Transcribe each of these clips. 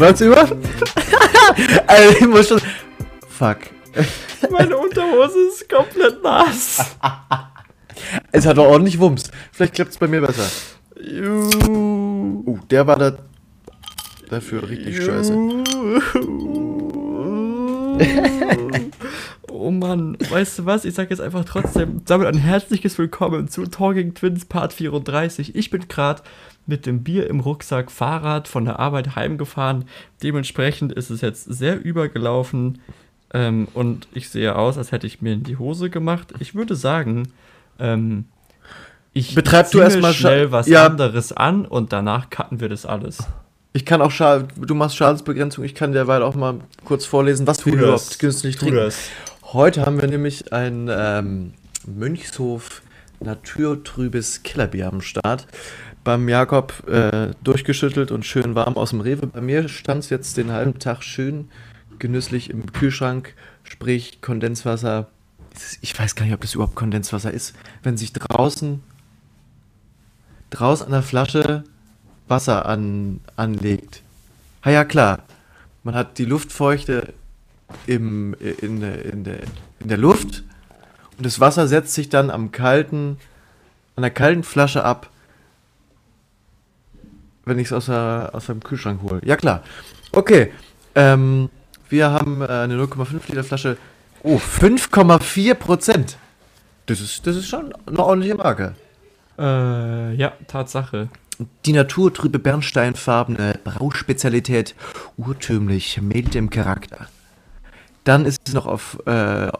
Was über? Alter, ich muss schon. Fuck. Meine Unterhose ist komplett nass. Es hat doch ordentlich Wumms. Vielleicht klappt es bei mir besser. Juhu. Oh, der war da. Dafür richtig scheiße. Oh Mann, weißt du was? Ich sag jetzt einfach trotzdem damit ein herzliches Willkommen zu Talking Twins Part 34. Ich bin gerade mit dem Bier im Rucksack Fahrrad von der Arbeit heimgefahren. Dementsprechend ist es jetzt sehr übergelaufen ähm, und ich sehe aus, als hätte ich mir in die Hose gemacht. Ich würde sagen, ähm, ich Betreib du ziehe erst mal Scha- schnell was Ja. anderes an und danach cutten wir das alles. Ich kann auch Schal du machst Schadensbegrenzung, ich kann derweil auch mal kurz vorlesen, was wir überhaupt günstig trinken. Heute haben wir nämlich ein ähm, Mönchshof naturtrübes Killerbier am Start. Beim Jakob äh, durchgeschüttelt und schön warm aus dem Rewe. Bei mir stand es jetzt den halben Tag schön genüsslich im Kühlschrank, sprich Kondenswasser. Ich weiß gar nicht, ob das überhaupt Kondenswasser ist. Wenn sich draußen, draußen an der Flasche Wasser an, anlegt. Ah ja, klar. Man hat die Luftfeuchte im, in, der- in, der, in der Luft und das Wasser setzt sich dann am kalten, an der kalten Flasche ab, wenn ich es aus, der- aus dem Kühlschrank hole. Ja klar. Okay. Ähm, wir haben äh, eine 0,5 Liter Flasche. Oh, 5,4 Prozent. Das ist, das ist schon eine ordentliche Marke. Äh, ja, Tatsache. Die naturtrübe bernsteinfarbene Brauspezialität, urtümlich, mild im Charakter. Dann ist es noch auf äh,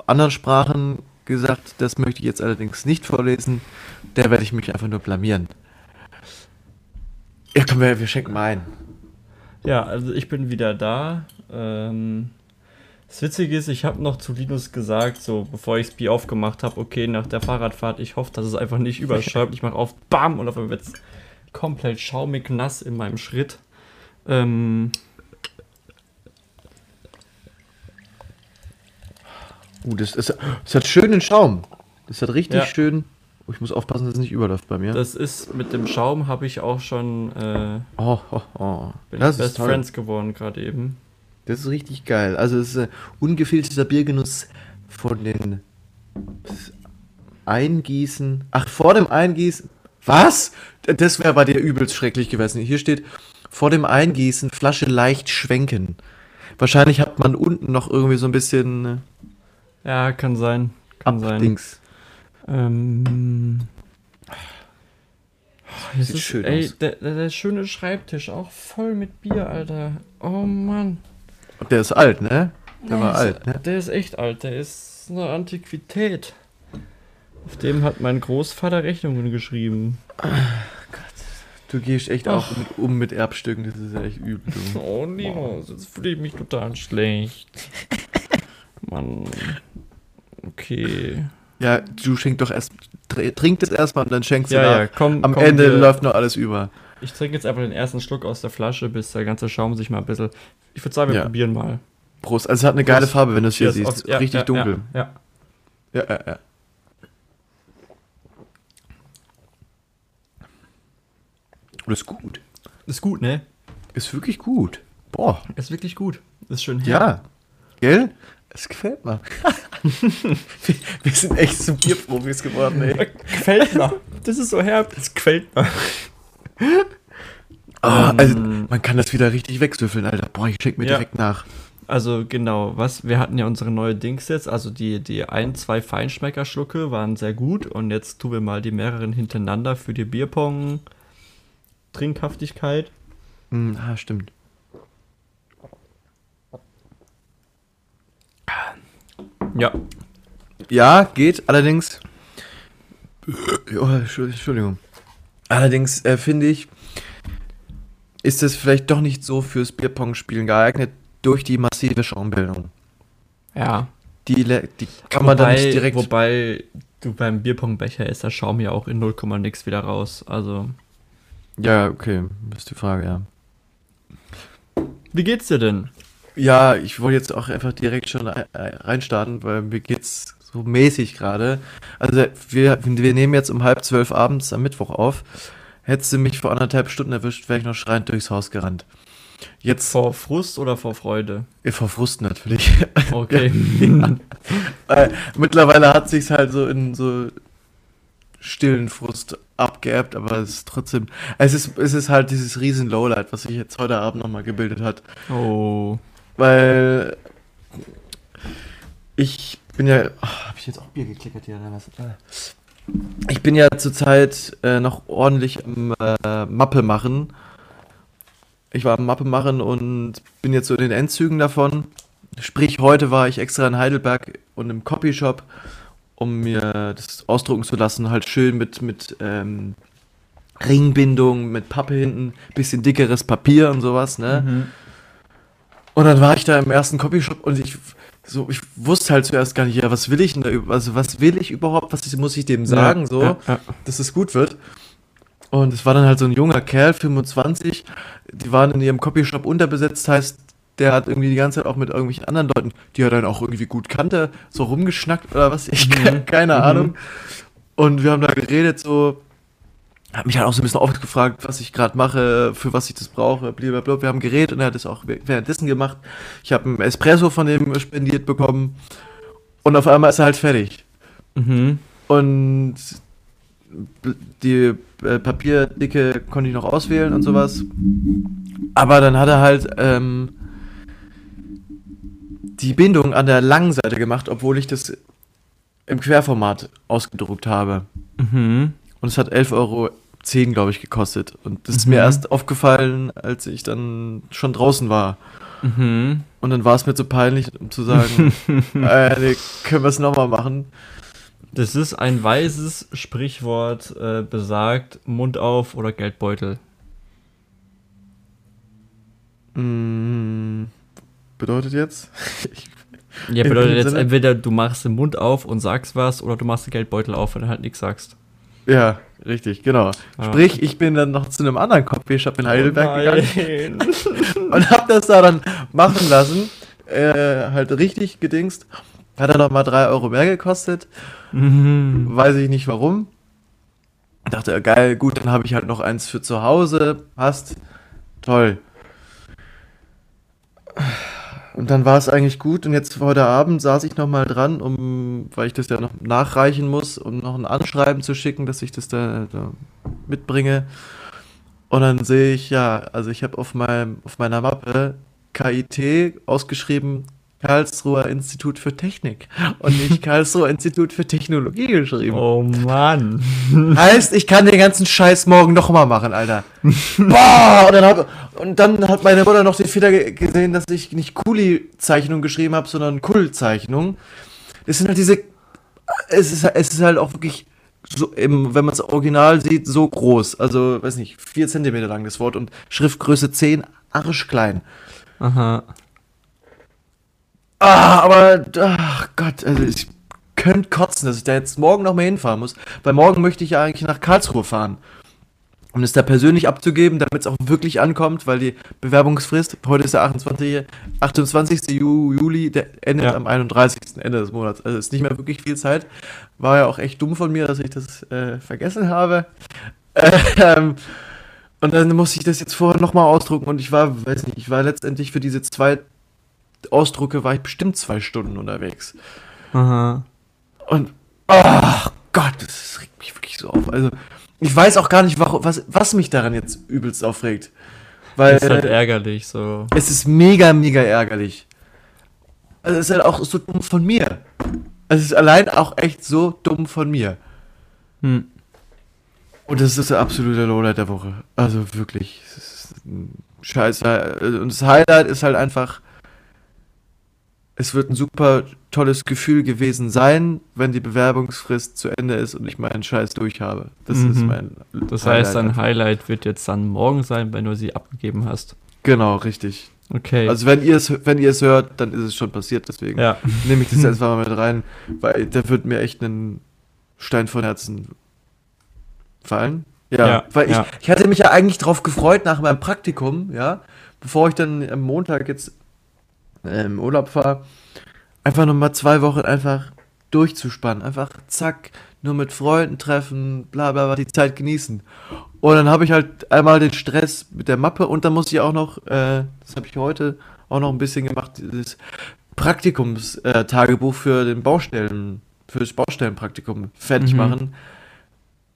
anderen Sprachen gesagt, das möchte ich jetzt allerdings nicht vorlesen. Da werde ich mich einfach nur blamieren. Ja, komm, wir, wir schenken mal ein. Ja, also ich bin wieder da. Ähm, das Witzige ist, ich habe noch zu Linus gesagt, so bevor ich das Bier aufgemacht habe, okay, nach der Fahrradfahrt, ich hoffe, dass es einfach nicht überschäumt. Ich mache auf, bam, und auf einmal wird es komplett schaumig nass in meinem Schritt. Ähm, Uh, das, ist, das hat schönen Schaum. Das hat richtig Ja. schön. Ich muss aufpassen, dass es nicht überläuft bei mir. das ist mit dem Schaum habe ich auch schon äh, oh, oh, oh. bin Das ich Best toll. Friends geworden gerade eben. Das ist richtig geil. Also es ist ein ungefilterter Biergenuss von den Eingießen. Ach, vor dem Eingießen. Was? Das wäre bei dir übelst schrecklich gewesen. Hier steht, vor dem Eingießen Flasche leicht schwenken. Wahrscheinlich hat man unten noch irgendwie so ein bisschen Ja, kann sein. äh, Kann sein. Ähm. Das Sieht ist, schön ey, aus. Der, der, der schöne Schreibtisch, auch voll mit Bier, Alter. Oh Mann. Und der ist alt, ne? Der war ist- alt, ne? Der ist echt alt, der ist eine Antiquität. Auf dem hat mein Großvater Rechnungen geschrieben. Du gehst echt auch mit, um mit Erbstücken. Das ist ja echt übel. Du. Oh, Linus, jetzt fühle ich mich total schlecht. Mann. Okay. Ja, du schenk doch erst, tr- trink das erstmal und dann schenkst du Ja, nach. ja, komm. Am komm, Ende wir- läuft noch alles über. Ich trinke jetzt einfach den ersten Schluck aus der Flasche, bis der ganze Schaum sich mal ein bisschen. Ich würde sagen, wir Ja. probieren mal. Prost. Also es hat eine geile Prost. Farbe, wenn du es hier siehst. auf- ja, Richtig dunkel. Ja, ja. Ja, ja. Und ist gut. Ist gut, ne? Ist wirklich gut. Boah. Ist wirklich gut. Ist schön Ja. Gell? Es gefällt mir. wir, sind echt zum Bierprofis geworden, ey. Gefällt mir. Das ist so herb. Das gefällt mir. Ah, also, man kann das wieder richtig wegsüffeln, Alter. Boah, ich schenk mir Ja. direkt nach. Also genau, was wir hatten ja unsere neue Dings jetzt, also die die ein, zwei Feinschmeckerschlucke waren sehr gut und jetzt tun wir mal die mehreren hintereinander für die Bierpong Trinkhaftigkeit. Hm, ah, stimmt. Ja. Ja, geht, allerdings. Oh, Entschuldigung. Allerdings äh, finde ich, ist es vielleicht doch nicht so fürs Bierpong-Spielen geeignet durch die massive Schaumbildung. Ja. Die, die kann man wobei, dann nicht direkt. Wobei du beim Bierpongbecher ist der Schaum ja auch in 0, nix wieder raus. Also. Ja, okay, das ist die Frage, ja. Wie geht's dir denn? Ja, ich wollte jetzt auch einfach direkt schon reinstarten, weil mir geht's so mäßig gerade. Also wir, wir nehmen jetzt um halb zwölf abends am Mittwoch auf. Hättest du mich vor anderthalb Stunden erwischt, wäre ich noch schreiend durchs Haus gerannt. Jetzt vor Frust oder vor Freude? Vor Frust natürlich. Okay. ja. mittlerweile hat sich's halt so in so stillen Frust abgeerbt, aber es ist trotzdem, es ist, es ist halt dieses riesen Lowlight, was sich jetzt heute Abend nochmal gebildet hat. Oh. Weil ich bin ja, oh, habe ich jetzt auch Bier geklickert hier oder was? Ich bin ja zurzeit äh, noch ordentlich am äh, Mappe machen. Ich war am Mappe machen und bin jetzt so in den Endzügen davon. Sprich, heute war ich extra in Heidelberg und im Copyshop um mir das ausdrucken zu lassen, halt schön mit, mit ähm, Ringbindung, mit Pappe hinten, bisschen dickeres Papier und sowas, ne? Mhm. Und dann war ich da im ersten Copyshop und ich so, ich wusste halt zuerst gar nicht, ja, was will ich denn da, also was will ich überhaupt, was muss ich dem sagen, ja, so, ja, ja. dass es gut wird. Und es war dann halt so ein junger Kerl, 25, die waren in ihrem Copyshop unterbesetzt, heißt, der hat irgendwie die ganze Zeit auch mit irgendwelchen anderen Leuten, die er dann auch irgendwie gut kannte, so rumgeschnackt oder was, ich mhm. keine mhm. Ahnung. Und wir haben da geredet, so, hat mich halt auch so ein bisschen oft gefragt, was ich gerade mache, für was ich das brauche, blablabla. Wir haben geredet und er hat es auch währenddessen gemacht. Ich habe einen Espresso von dem spendiert bekommen und auf einmal ist er halt fertig. Mhm. Und die äh, Papierdicke konnte ich noch auswählen und sowas. Aber dann hat er halt ähm, die Bindung an der langen Seite gemacht, obwohl ich das im Querformat ausgedruckt habe. Mhm. Und es hat 11,10 Euro, glaube ich, gekostet. Und das ist mir mhm. erst aufgefallen, als ich dann schon draußen war. Mhm. Und dann war es mir zu peinlich, um zu sagen, äh, nee, können wir es nochmal machen. Das ist ein weises Sprichwort, äh, besagt Mund auf oder Geldbeutel. Mm bedeutet jetzt? ja, bedeutet jetzt Sinne? entweder du machst den Mund auf und sagst was oder du machst den Geldbeutel auf und dann halt nichts sagst. Ja, richtig, genau. Ah. Sprich, ich bin dann noch zu einem anderen Coffeeshop in Heidelberg oh gegangen und hab das da dann machen lassen. Äh, halt richtig gedingst. Hat er noch mal drei Euro mehr gekostet. Mhm. Weiß ich nicht warum. Dachte, geil, gut, dann habe ich halt noch eins für zu Hause. Passt. Toll. Und dann war es eigentlich gut und jetzt heute Abend saß ich nochmal dran, um, weil ich das ja noch nachreichen muss, um noch ein Anschreiben zu schicken, dass ich das da, da mitbringe. Und dann sehe ich, ja, also ich habe auf, auf meiner Mappe KIT ausgeschrieben, Karlsruher Institut für Technik und nicht Karlsruher Institut für Technologie geschrieben. Oh Mann. Heißt, ich kann den ganzen Scheiß morgen nochmal machen, Alter. Boah! Und dann, hab, und dann hat meine Mutter noch den Fehler gesehen, dass ich nicht Kuli-Zeichnung geschrieben habe, sondern Kull-Zeichnung. Das sind halt diese. Es ist, es ist halt auch wirklich so, eben, wenn man es original sieht, so groß. Also, weiß nicht, 4 cm lang das Wort und Schriftgröße 10, arschklein. Aha. Ah, aber, ach Gott, also ich könnte kotzen, dass ich da jetzt morgen noch mal hinfahren muss. Weil morgen möchte ich ja eigentlich nach Karlsruhe fahren. Um es da persönlich abzugeben, damit es auch wirklich ankommt, weil die Bewerbungsfrist, heute ist der 28. 28. Juli, der endet ja. am 31. Ende des Monats. Also ist nicht mehr wirklich viel Zeit. War ja auch echt dumm von mir, dass ich das äh, vergessen habe. Ähm, und dann muss ich das jetzt vorher nochmal ausdrucken und ich war, weiß nicht, ich war letztendlich für diese zwei Ausdrucke war ich bestimmt zwei Stunden unterwegs. Aha. Und, oh Gott, das regt mich wirklich so auf. Also, ich weiß auch gar nicht, was, was mich daran jetzt übelst aufregt. Weil, es ist halt ärgerlich, so. Es ist mega, mega ärgerlich. Also, es ist halt auch so dumm von mir. Also, es ist allein auch echt so dumm von mir. Hm. Und das ist der absolute Lowlight der Woche. Also wirklich. Scheiße. Und das Highlight ist halt einfach, es wird ein super tolles Gefühl gewesen sein, wenn die Bewerbungsfrist zu Ende ist und ich meinen Scheiß durch habe. Das mhm. ist mein Das Highlight heißt, dein Highlight wird jetzt dann morgen sein, wenn du sie abgegeben hast. Genau, richtig. Okay. Also wenn ihr es, wenn ihr es hört, dann ist es schon passiert, deswegen ja. nehme ich das jetzt mal mit rein, weil da wird mir echt ein Stein von Herzen fallen. Ja, ja weil ich, ja. ich hatte mich ja eigentlich drauf gefreut nach meinem Praktikum, ja, bevor ich dann am Montag jetzt im Urlaub fahre, einfach nochmal zwei Wochen einfach durchzuspannen. Einfach zack, nur mit Freunden treffen, bla bla bla, die Zeit genießen. Und dann habe ich halt einmal den Stress mit der Mappe und dann muss ich auch noch, äh, das habe ich heute auch noch ein bisschen gemacht, dieses Praktikumstagebuch äh, für den Baustellen, für das Baustellenpraktikum fertig mhm. machen.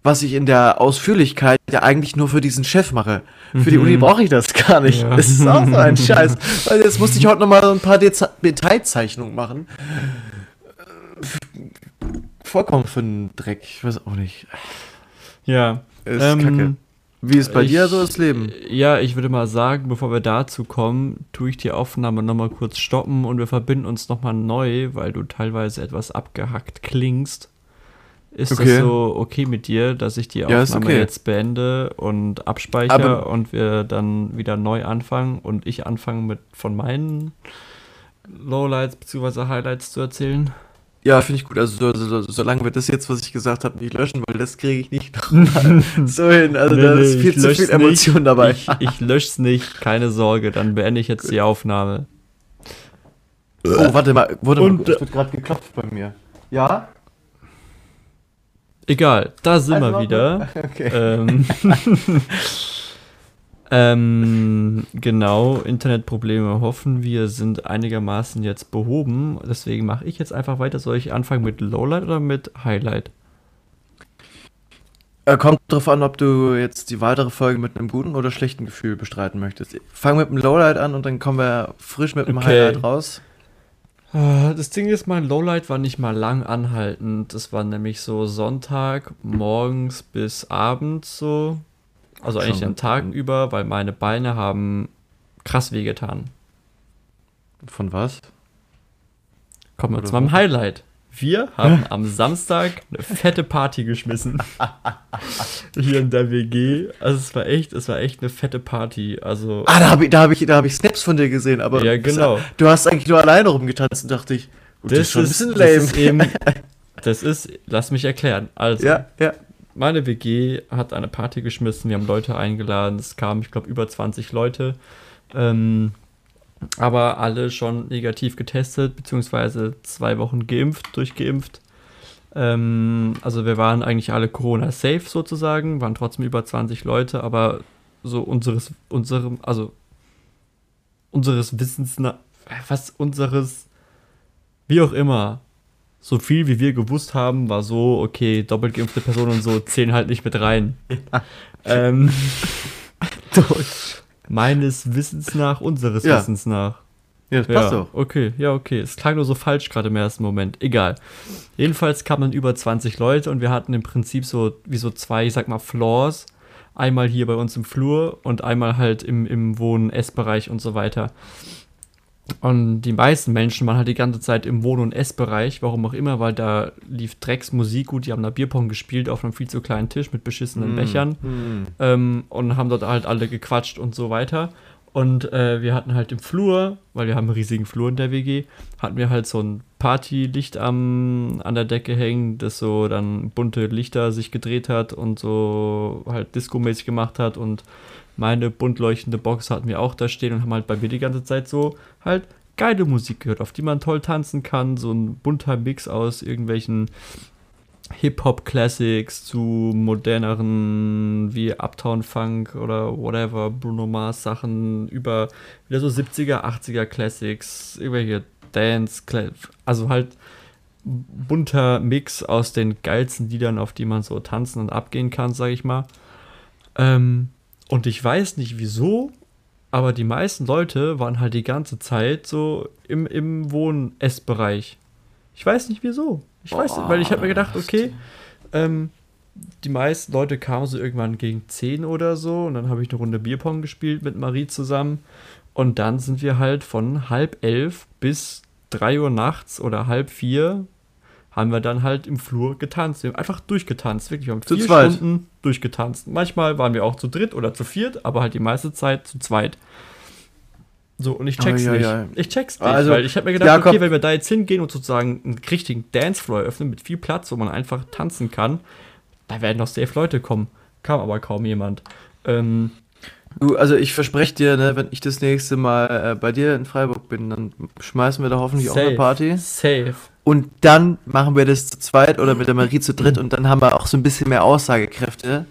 Was ich in der Ausführlichkeit ja eigentlich nur für diesen Chef mache. Für die mhm. Uni brauche ich das gar nicht. Ja. Das ist auch so ein Scheiß. Weil jetzt musste ich heute nochmal so ein paar Deta Detailzeichnungen machen vollkommen für einen Dreck. Ich weiß auch nicht. Ja. Ist ähm, kacke. Wie ist bei ich, dir so das Leben? Ja, ich würde mal sagen, bevor wir dazu kommen, tue ich die Aufnahme nochmal kurz stoppen und wir verbinden uns nochmal neu, weil du teilweise etwas abgehackt klingst. Ist okay. das so okay mit dir, dass ich die Aufnahme ja, okay. jetzt beende und abspeichere Aber und wir dann wieder neu anfangen und ich anfange mit von meinen Lowlights bzw. Highlights zu erzählen? Ja, finde ich gut. Also so, so, solange wir das jetzt, was ich gesagt habe, nicht löschen, weil das kriege ich nicht so hin. Also nee, da ist viel zu viel Emotion nicht. dabei. Ich, ich lösche es nicht, keine Sorge. Dann beende ich jetzt die Aufnahme. Oh, warte mal, warte Und, mal, es wird gerade geklopft bei mir. Ja? Egal, da sind also wir wieder. Okay. Ähm, Ähm, genau, Internetprobleme hoffen wir sind einigermaßen jetzt behoben. Deswegen mache ich jetzt einfach weiter. Soll ich anfangen mit Lowlight oder mit Highlight? Äh, kommt darauf an, ob du jetzt die weitere Folge mit einem guten oder schlechten Gefühl bestreiten möchtest. Fang mit dem Lowlight an und dann kommen wir frisch mit dem okay. Highlight raus. Äh, das Ding ist, mein Lowlight war nicht mal lang anhaltend. Das war nämlich so Sonntag morgens bis abends so. Also eigentlich den Tag über, weil meine Beine haben krass wehgetan. Von was? Kommen wir zu meinem Highlight. Wir haben am Samstag eine fette Party geschmissen. Hier in der WG. Also es war echt, es war echt eine fette Party. Also. Ah, da habe ich, da habe ich, da habe ich Snaps von dir gesehen, aber. Ja, genau. Du hast eigentlich nur alleine rumgetanzt, dachte ich. Das, das, ist schon ein bisschen lame. Das ist, eben, das ist, lass mich erklären. Also. Ja, ja meine WG hat eine Party geschmissen, wir haben Leute eingeladen, es kamen, ich glaube, über 20 Leute. Ähm, aber alle schon negativ getestet, beziehungsweise zwei Wochen geimpft, durchgeimpft. Ähm, also wir waren eigentlich alle Corona-safe sozusagen, waren trotzdem über 20 Leute, aber so unseres, unserem, also unseres Wissens, was unseres, wie auch immer, so viel wie wir gewusst haben, war so, okay, doppelt geimpfte Personen und so zählen halt nicht mit rein. Ähm, meines Wissens nach, unseres ja. Wissens nach. Ja, das passt ja, doch. Okay, ja, okay. Es klang nur so falsch gerade im ersten Moment. Egal. Jedenfalls kamen dann über 20 Leute und wir hatten im Prinzip so, wie so zwei, ich sag mal, Floors. Einmal hier bei uns im Flur und einmal halt im, im Wohn-Essbereich und so weiter. Und die meisten Menschen waren halt die ganze Zeit im Wohn- und Essbereich, warum auch immer, weil da lief Drecksmusik gut, die haben da Bierpong gespielt auf einem viel zu kleinen Tisch mit beschissenen mm, Bechern mm. Ähm, und haben dort halt alle gequatscht und so weiter. Und äh, wir hatten halt im Flur, weil wir haben einen riesigen Flur in der WG, hatten wir halt so ein Partylicht am, an der Decke hängen, das so dann bunte Lichter sich gedreht hat und so halt Disco-mäßig gemacht hat und meine bunt leuchtende Box hatten wir auch da stehen und haben halt bei mir die ganze Zeit so halt geile Musik gehört, auf die man toll tanzen kann. So ein bunter Mix aus irgendwelchen Hip-Hop-Classics zu moderneren wie Uptown Funk oder whatever, Bruno Mars Sachen über wieder so 70er, 80er Classics, irgendwelche Dance, also halt bunter Mix aus den geilsten Liedern, auf die man so tanzen und abgehen kann, sag ich mal. Ähm, und ich weiß nicht wieso, aber die meisten Leute waren halt die ganze Zeit so im, im Wohn-Essbereich. Ich weiß nicht wieso. Ich Boah, weiß nicht, weil ich habe mir gedacht, okay, ähm, die meisten Leute kamen so irgendwann gegen 10 oder so und dann habe ich eine Runde Bierpong gespielt mit Marie zusammen und dann sind wir halt von halb elf bis 3 Uhr nachts oder halb vier haben wir dann halt im Flur getanzt. Wir haben einfach durchgetanzt, wirklich. Wir haben Zu vier zweit. Stunden durchgetanzt. Manchmal waren wir auch zu dritt oder zu viert, aber halt die meiste Zeit zu zweit. So, und ich check's Ai, ai, nicht. ai. Ich check's nicht, Also, weil ich habe mir gedacht, Jakob- okay, wenn wir da jetzt hingehen und sozusagen einen richtigen Dancefloor öffnen mit viel Platz, wo man einfach tanzen kann, da werden doch safe Leute kommen. Kam aber kaum jemand. Ähm, Du, also ich verspreche dir, ne, wenn ich das nächste Mal äh, bei dir in Freiburg bin, dann schmeißen wir da hoffentlich auch eine safe, Party. Safe. Und dann machen wir das zu zweit oder mit der Marie zu dritt und dann haben wir auch so ein bisschen mehr Aussagekräfte.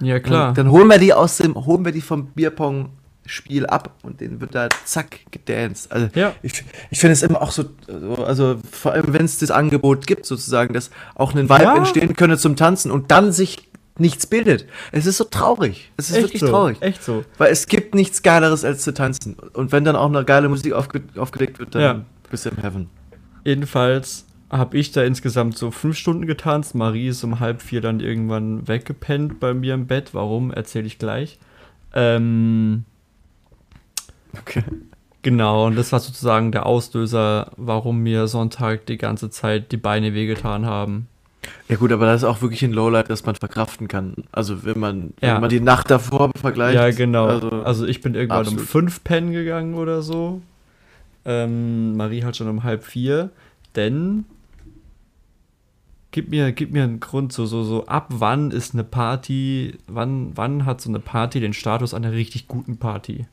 Ja, klar. Dann, dann holen wir die aus dem, holen wir die vom Bierpong-Spiel ab und den wird da zack gedanced. Also Ja. ich, ich finde es immer auch so, so, also vor allem wenn es das Angebot gibt, sozusagen, dass auch ein Vibe Ja. entstehen könne zum Tanzen und dann sich nichts bildet. Es ist so traurig. Es ist echt wirklich so. traurig. Echt so. Weil es gibt nichts Geileres als zu tanzen. Und wenn dann auch eine geile Musik aufge aufgelegt wird, dann Ja. bist du im Heaven. Jedenfalls habe ich da insgesamt so fünf Stunden getanzt. Marie ist um halb vier dann irgendwann weggepennt bei mir im Bett. Warum, erzähle ich gleich. Ähm, Okay. genau, und das war sozusagen der Auslöser, warum mir Sonntag die ganze Zeit die Beine wehgetan haben. Ja gut, aber das ist auch wirklich ein Lowlight, das man verkraften kann. Also wenn man, Ja. wenn man die Nacht davor vergleicht. Ja, genau. Also, Also, ich bin irgendwann um absolut. fünf pennen gegangen oder so. Ähm, Marie hat schon um halb vier. Denn gib mir, gib mir einen Grund, so, so, so, ab wann ist eine Party, wann, wann hat so eine Party den Status einer richtig guten Party?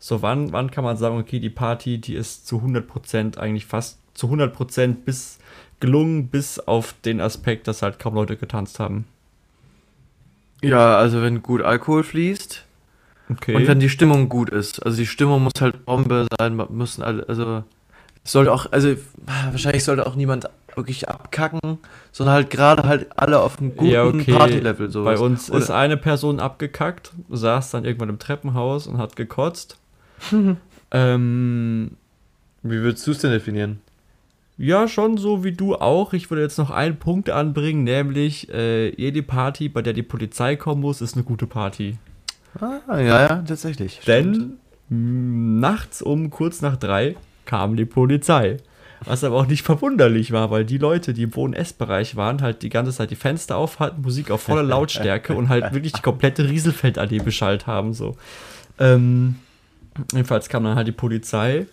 So, wann, wann kann man sagen, okay, die Party, die ist zu 100% eigentlich fast zu 100% bis gelungen, bis auf den Aspekt, dass halt kaum Leute getanzt haben. ja, also wenn gut Alkohol fließt Okay. und wenn die Stimmung gut ist. Also die Stimmung muss halt Bombe sein, müssen alle, also es sollte auch, also wahrscheinlich sollte auch niemand wirklich abkacken, sondern halt gerade halt alle auf einem guten Ja, okay. Partylevel so. Bei uns Oder- ist eine Person abgekackt, saß dann irgendwann im Treppenhaus und hat gekotzt. ähm, Wie würdest du es denn definieren? Ja, schon so wie du auch. Ich würde jetzt noch einen Punkt anbringen, nämlich äh, jede Party, bei der die Polizei kommen muss, ist eine gute Party. Ah, ja, ja, tatsächlich. stimmt. Denn mh, nachts um kurz nach drei kam die Polizei. Was aber auch nicht verwunderlich war, weil die Leute, die im Wohn-Ess-Bereich waren, halt die ganze Zeit die Fenster auf hatten, Musik auf voller Lautstärke und halt wirklich die komplette Rieselfeldallee beschallt haben. So. Ähm, jedenfalls kam dann halt die Polizei,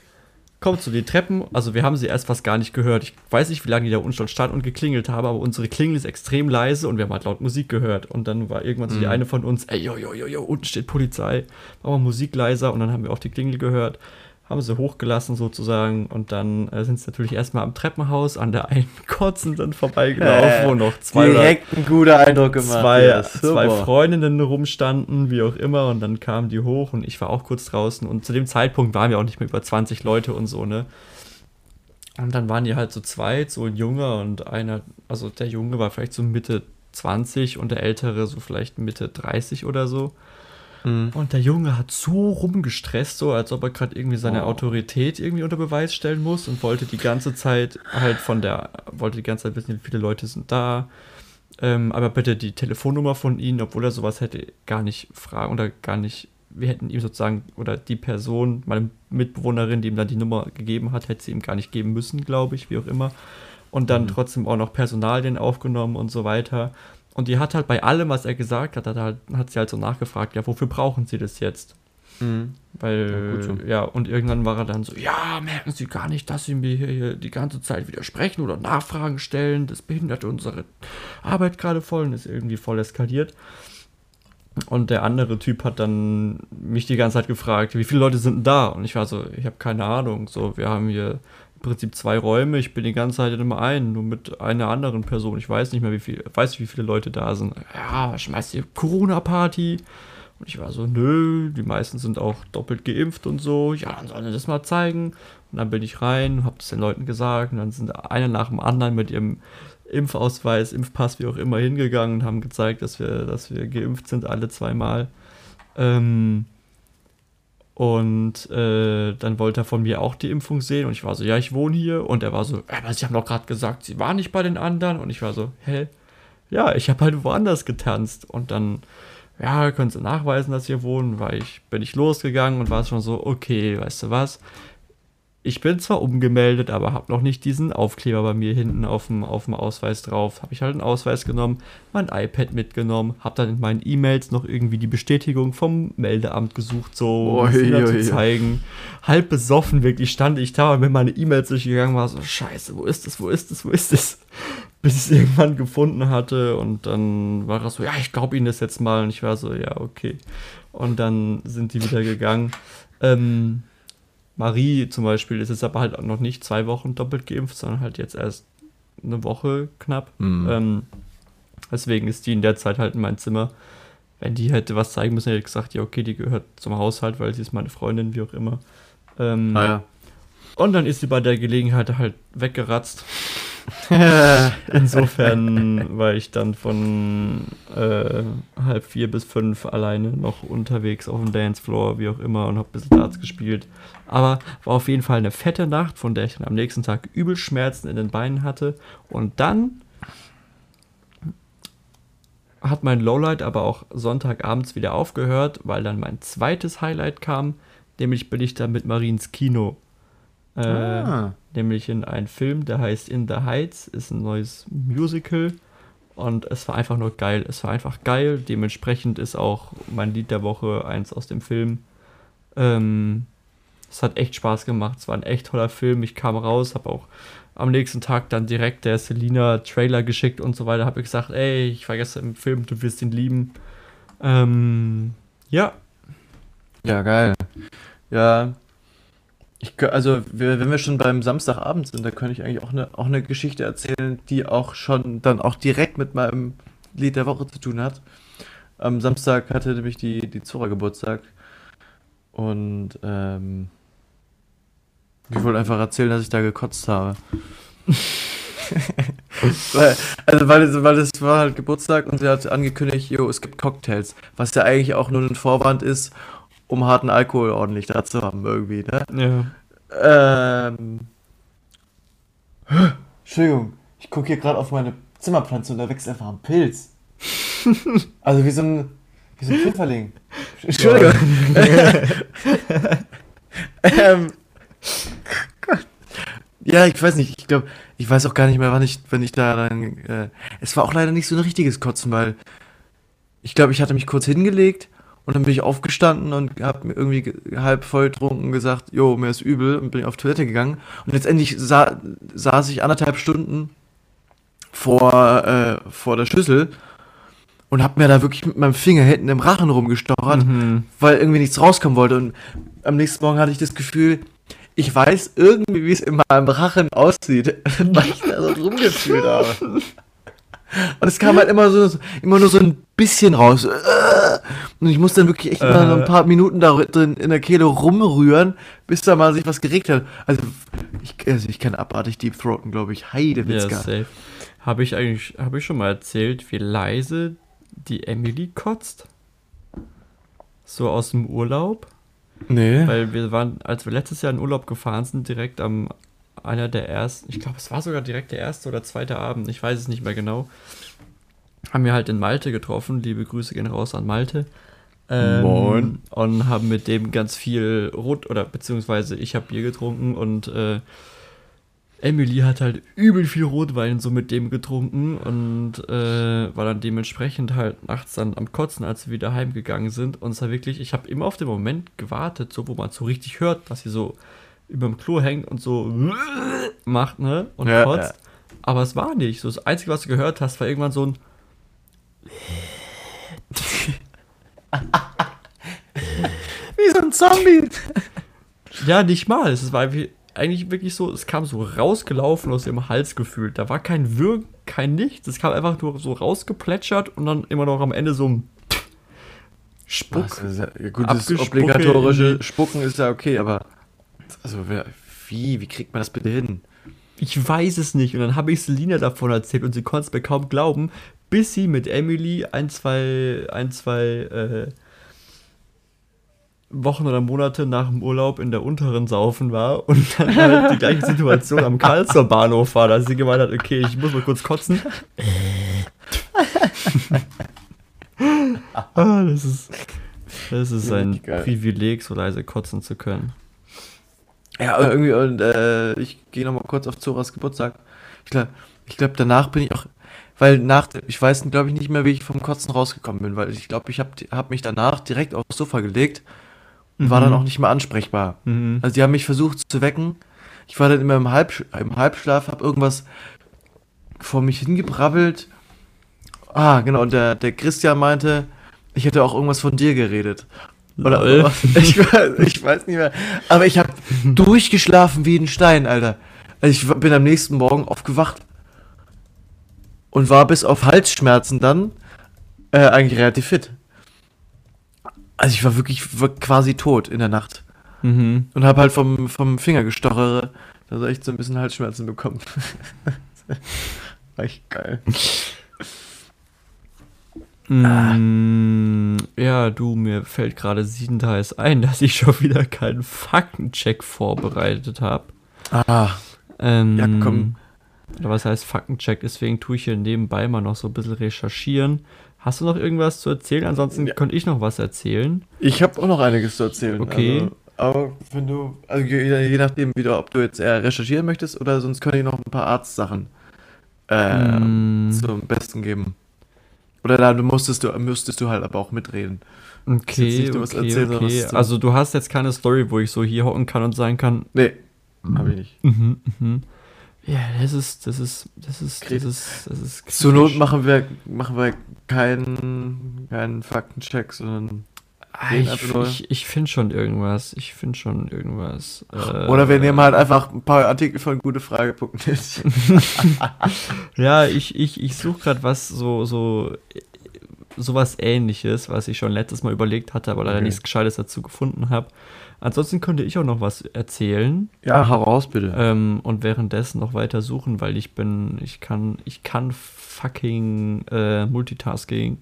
kommt zu den Treppen, also wir haben sie erst fast gar nicht gehört. Ich weiß nicht, wie lange die da unten schon standen und geklingelt haben, aber unsere Klingel ist extrem leise und wir haben halt laut Musik gehört. Und dann war irgendwann so die eine von uns, ey, jo, jo, jo, jo, unten steht Polizei, machen wir Musik leiser. Und dann haben wir auch die Klingel gehört, haben sie hochgelassen sozusagen und dann äh, sind sie natürlich erstmal am Treppenhaus an der einen kotzenden vorbeigelaufen, wo noch zwei Direkt ein guter Eindruck gemacht. zwei, ja, zwei. Freundinnen rumstanden, wie auch immer, und dann kamen die hoch und ich war auch kurz draußen und zu dem Zeitpunkt waren wir auch nicht mehr über 20 Leute und so, ne? Und dann waren die halt so zweit, so ein Junge und einer, also der Junge war vielleicht so Mitte 20 und der Ältere so vielleicht Mitte 30 oder so. Mhm. Und der Junge hat so rumgestresst, so als ob er gerade irgendwie seine Oh. Autorität irgendwie unter Beweis stellen muss und wollte die ganze Zeit halt von der, wollte die ganze Zeit wissen, wie viele Leute sind da. Ähm, aber bitte die Telefonnummer von ihnen, obwohl er sowas hätte gar nicht fragen oder gar nicht, wir hätten ihm sozusagen, oder die Person, meine Mitbewohnerin, die ihm dann die Nummer gegeben hat, hätte sie ihm gar nicht geben müssen, glaube ich, wie auch immer. Und dann trotzdem auch noch Personalien aufgenommen und so weiter. Und die hat halt bei allem, was er gesagt hat, hat, halt, hat sie halt so nachgefragt, ja, wofür brauchen sie das jetzt? Mhm. Weil, Ja, gut ja, und irgendwann war er dann so, ja, merken Sie gar nicht, dass Sie mir hier, die ganze Zeit widersprechen oder Nachfragen stellen, das behindert unsere Arbeit gerade voll und ist irgendwie voll eskaliert. Und der andere Typ hat dann mich die ganze Zeit gefragt, wie viele Leute sind da? Und ich war so, ich habe keine Ahnung. So, wir haben hier Prinzip zwei Räume, ich bin die ganze Zeit in einem einen, nur mit einer anderen Person. Ich weiß nicht mehr, wie viel, weiß nicht, wie viele Leute da sind. Ja, schmeißt ihr Corona-Party? Und ich war so, nö, die meisten sind auch doppelt geimpft und so. Ja, dann sollen sie das mal zeigen. Und dann bin ich rein, hab das den Leuten gesagt. Und dann sind einer nach dem anderen mit ihrem Impfausweis, Impfpass, wie auch immer, hingegangen und haben gezeigt, dass wir, dass wir geimpft sind, alle zweimal. Ähm, und äh, dann wollte er von mir auch die Impfung sehen. Und ich war so, ja, ich wohne hier. Und er war so, aber Sie haben doch gerade gesagt, Sie waren nicht bei den anderen. Und ich war so, hä? Ja, ich habe halt woanders getanzt. Und dann, ja, können Sie nachweisen, dass Sie hier wohnen. War ich, bin ich losgegangen und war schon so, okay, weißt du was? Ich bin zwar umgemeldet, aber habe noch nicht diesen Aufkleber bei mir hinten auf dem, auf dem Ausweis drauf. Habe ich halt einen Ausweis genommen, mein iPad mitgenommen, habe dann in meinen E-Mails noch irgendwie die Bestätigung vom Meldeamt gesucht, so um zu zeigen. Halb besoffen wirklich stand ich da und bin meine E-Mails durchgegangen, war so, scheiße, wo ist es, wo ist es, wo ist es? Bis ich es irgendwann gefunden hatte und dann war es so, ja, ich glaube Ihnen das jetzt mal und ich war so, ja, okay. Und dann sind die wieder gegangen. Ähm, Marie zum Beispiel ist jetzt aber halt noch nicht zwei Wochen doppelt geimpft, sondern halt jetzt erst eine Woche knapp. Mhm. Ähm, deswegen ist die in der Zeit halt in mein Zimmer. Wenn die hätte was zeigen müssen, hätte ich gesagt, ja, okay, die gehört zum Haushalt, weil sie ist meine Freundin, wie auch immer. Ähm, ah, ja. Und dann ist sie bei der Gelegenheit halt weggeratzt. Insofern war ich dann von äh, halb vier bis fünf alleine noch unterwegs auf dem Dancefloor, wie auch immer, und habe ein bisschen Darts gespielt. Aber war auf jeden Fall eine fette Nacht, von der ich dann am nächsten Tag übel Schmerzen in den Beinen hatte. Und dann hat mein Lowlight aber auch Sonntagabends wieder aufgehört, weil dann mein zweites Highlight kam. Nämlich bin ich dann mit Marines Kino äh, ah. Nämlich in einen Film, der heißt In the Heights, ist ein neues Musical. Und es war einfach nur geil. Es war einfach geil. Dementsprechend ist auch mein Lied der Woche eins aus dem Film. Ähm, es hat echt Spaß gemacht. Es war ein echt toller Film. Ich kam raus, habe auch am nächsten Tag dann direkt der Selina Trailer geschickt und so weiter. Habe gesagt, ey, ich war gestern im Film, du wirst ihn lieben. Ähm, ja. Ja, geil. Ja, ich, also, wenn wir schon beim Samstagabend sind, da könnte ich eigentlich auch eine, auch eine Geschichte erzählen, die auch schon dann auch direkt mit meinem Lied der Woche zu tun hat. Am Samstag hatte nämlich die, die Zora Geburtstag. Und ähm, ich wollte einfach erzählen, dass ich da gekotzt habe. weil, also weil, weil es war halt Geburtstag und sie hat angekündigt, jo, es gibt Cocktails, was ja eigentlich auch nur ein Vorwand ist, um harten Alkohol ordentlich da zu haben, irgendwie, ne? Ja. Ähm. Entschuldigung, ich gucke hier gerade auf meine Zimmerpflanze und da wächst einfach ein Pilz. also wie so ein, wie so ein Pfifferling. Entschuldigung. ähm, ja, ich weiß nicht, ich glaube, ich weiß auch gar nicht mehr, wann ich, wenn ich da dann. Äh, es war auch leider nicht so ein richtiges Kotzen, weil ich glaube, ich hatte mich kurz hingelegt und dann bin ich aufgestanden und habe mir irgendwie halb voll trunken gesagt, jo, mir ist übel und bin auf Toilette gegangen. Und letztendlich sa saß ich anderthalb Stunden vor, äh, vor der Schüssel und habe mir da wirklich mit meinem Finger hinten im Rachen rumgestochert, mhm. weil irgendwie nichts rauskommen wollte. Und am nächsten Morgen hatte ich das Gefühl, ich weiß irgendwie, wie es in meinem Rachen aussieht, weil ich da so rumgefühlt habe. Und es kam halt immer so, immer nur so ein bisschen raus. Und ich musste dann wirklich echt mal äh. ein paar Minuten da drin in der Kehle rumrühren, bis da mal sich was geregt hat. Also ich, also ich kann abartig Deep Throaten, glaube ich. Heidewitzka. Ja, safe. Habe ich eigentlich, habe ich schon mal erzählt, wie leise die Emily kotzt? So aus dem Urlaub? Nee. Weil wir waren, als wir letztes Jahr in Urlaub gefahren sind, direkt am einer der ersten, ich glaube, es war sogar direkt der erste oder zweite Abend, ich weiß es nicht mehr genau, haben wir halt in Malte getroffen. Liebe Grüße gehen raus an Malte. Ähm, Moin. Und haben mit dem ganz viel Rot, oder beziehungsweise ich habe Bier getrunken und äh, Emily hat halt übel viel Rotwein so mit dem getrunken und äh, war dann dementsprechend halt nachts dann am Kotzen, als wir wieder heimgegangen sind. Und es war wirklich, ich habe immer auf den Moment gewartet, so wo man so richtig hört, dass sie so über dem Klo hängt und so macht, ne? Und ja, kotzt. Ja. Aber es war nicht. So, das Einzige, was du gehört hast, war irgendwann so ein. Wie so ein Zombie. ja, nicht mal. Es war eigentlich wirklich so, es kam so rausgelaufen aus ihrem Hals gefühlt. Da war kein Würgen, kein Nichts. Es kam einfach nur so rausgeplätschert und dann immer noch am Ende so ein Spuck. Ja, gut, das obligatorische Spucken ist ja okay, aber also, wer, wie? Wie kriegt man das bitte hin? Ich weiß es nicht. Und dann habe ich Selina davon erzählt und sie konnte es mir kaum glauben, bis sie mit Emily ein, zwei, ein, zwei äh, Wochen oder Monate nach dem Urlaub in der unteren Saufen war und dann halt die gleiche Situation am Karlsruher Bahnhof war, dass sie gemeint hat, okay, ich muss mal kurz kotzen. ah, das ist, das ist ein Privileg, so leise kotzen zu können. Ja, irgendwie, und äh, ich gehe nochmal kurz auf Zoras Geburtstag. Ich glaube, ich glaub, danach bin ich auch, weil nach, ich weiß, glaube ich, nicht mehr, wie ich vom Kotzen rausgekommen bin, weil ich glaube, ich habe hab mich danach direkt aufs Sofa gelegt und mhm. war dann auch nicht mehr ansprechbar. Mhm. Also die haben mich versucht zu wecken. Ich war dann immer im, Halb, im Halbschlaf, habe irgendwas vor mich hingebrabbelt. Ah, genau, und der, der Christian meinte, ich hätte auch irgendwas von dir geredet. Oder Lol. ich, ich weiß nicht mehr. Aber ich habe durchgeschlafen wie ein Stein, Alter. Also ich bin am nächsten Morgen aufgewacht und war bis auf Halsschmerzen dann äh, eigentlich relativ fit. Also ich war wirklich war quasi tot in der Nacht. Mhm. Und habe halt vom, vom Fingergestochere, da so echt so ein bisschen Halsschmerzen bekommen. war echt geil. Mm, ja, du, mir fällt gerade siebenteils ein, dass ich schon wieder keinen Faktencheck vorbereitet habe. Ah. Ähm, ja, komm. Oder was heißt Faktencheck? Deswegen tue ich hier nebenbei mal noch so ein bisschen recherchieren. Hast du noch irgendwas zu erzählen? Ansonsten ja. könnte ich noch was erzählen. Ich habe auch noch einiges zu erzählen. Okay. Also, aber wenn du, also je, je nachdem, wie du, ob du jetzt eher recherchieren möchtest oder sonst könnte ich noch ein paar Arztsachen äh, mm. zum Besten geben. Oder da musstest du, müsstest du halt aber auch mitreden. Okay, okay, erzählen, okay. Also du hast jetzt keine Story, wo ich so hier hocken kann und sagen kann. Nee, hab ich nicht. Mhm, mhm. Ja, das ist, das ist, das ist, das ist, das ist. Zur Not machen wir, machen wir keinen, keinen Faktencheck, sondern Ah, ich, ich, ich finde schon irgendwas. Ich finde schon irgendwas. Äh, Oder wir nehmen halt einfach ein paar Artikel von gutefrage.net. ja, ich, ich, ich suche gerade was so, so sowas ähnliches, was ich schon letztes Mal überlegt hatte, aber leider okay. nichts Gescheites dazu gefunden habe. Ansonsten könnte ich auch noch was erzählen. Ja, heraus bitte. Ähm, und währenddessen noch weiter suchen, weil ich bin, ich kann, ich kann fucking äh, Multitasking.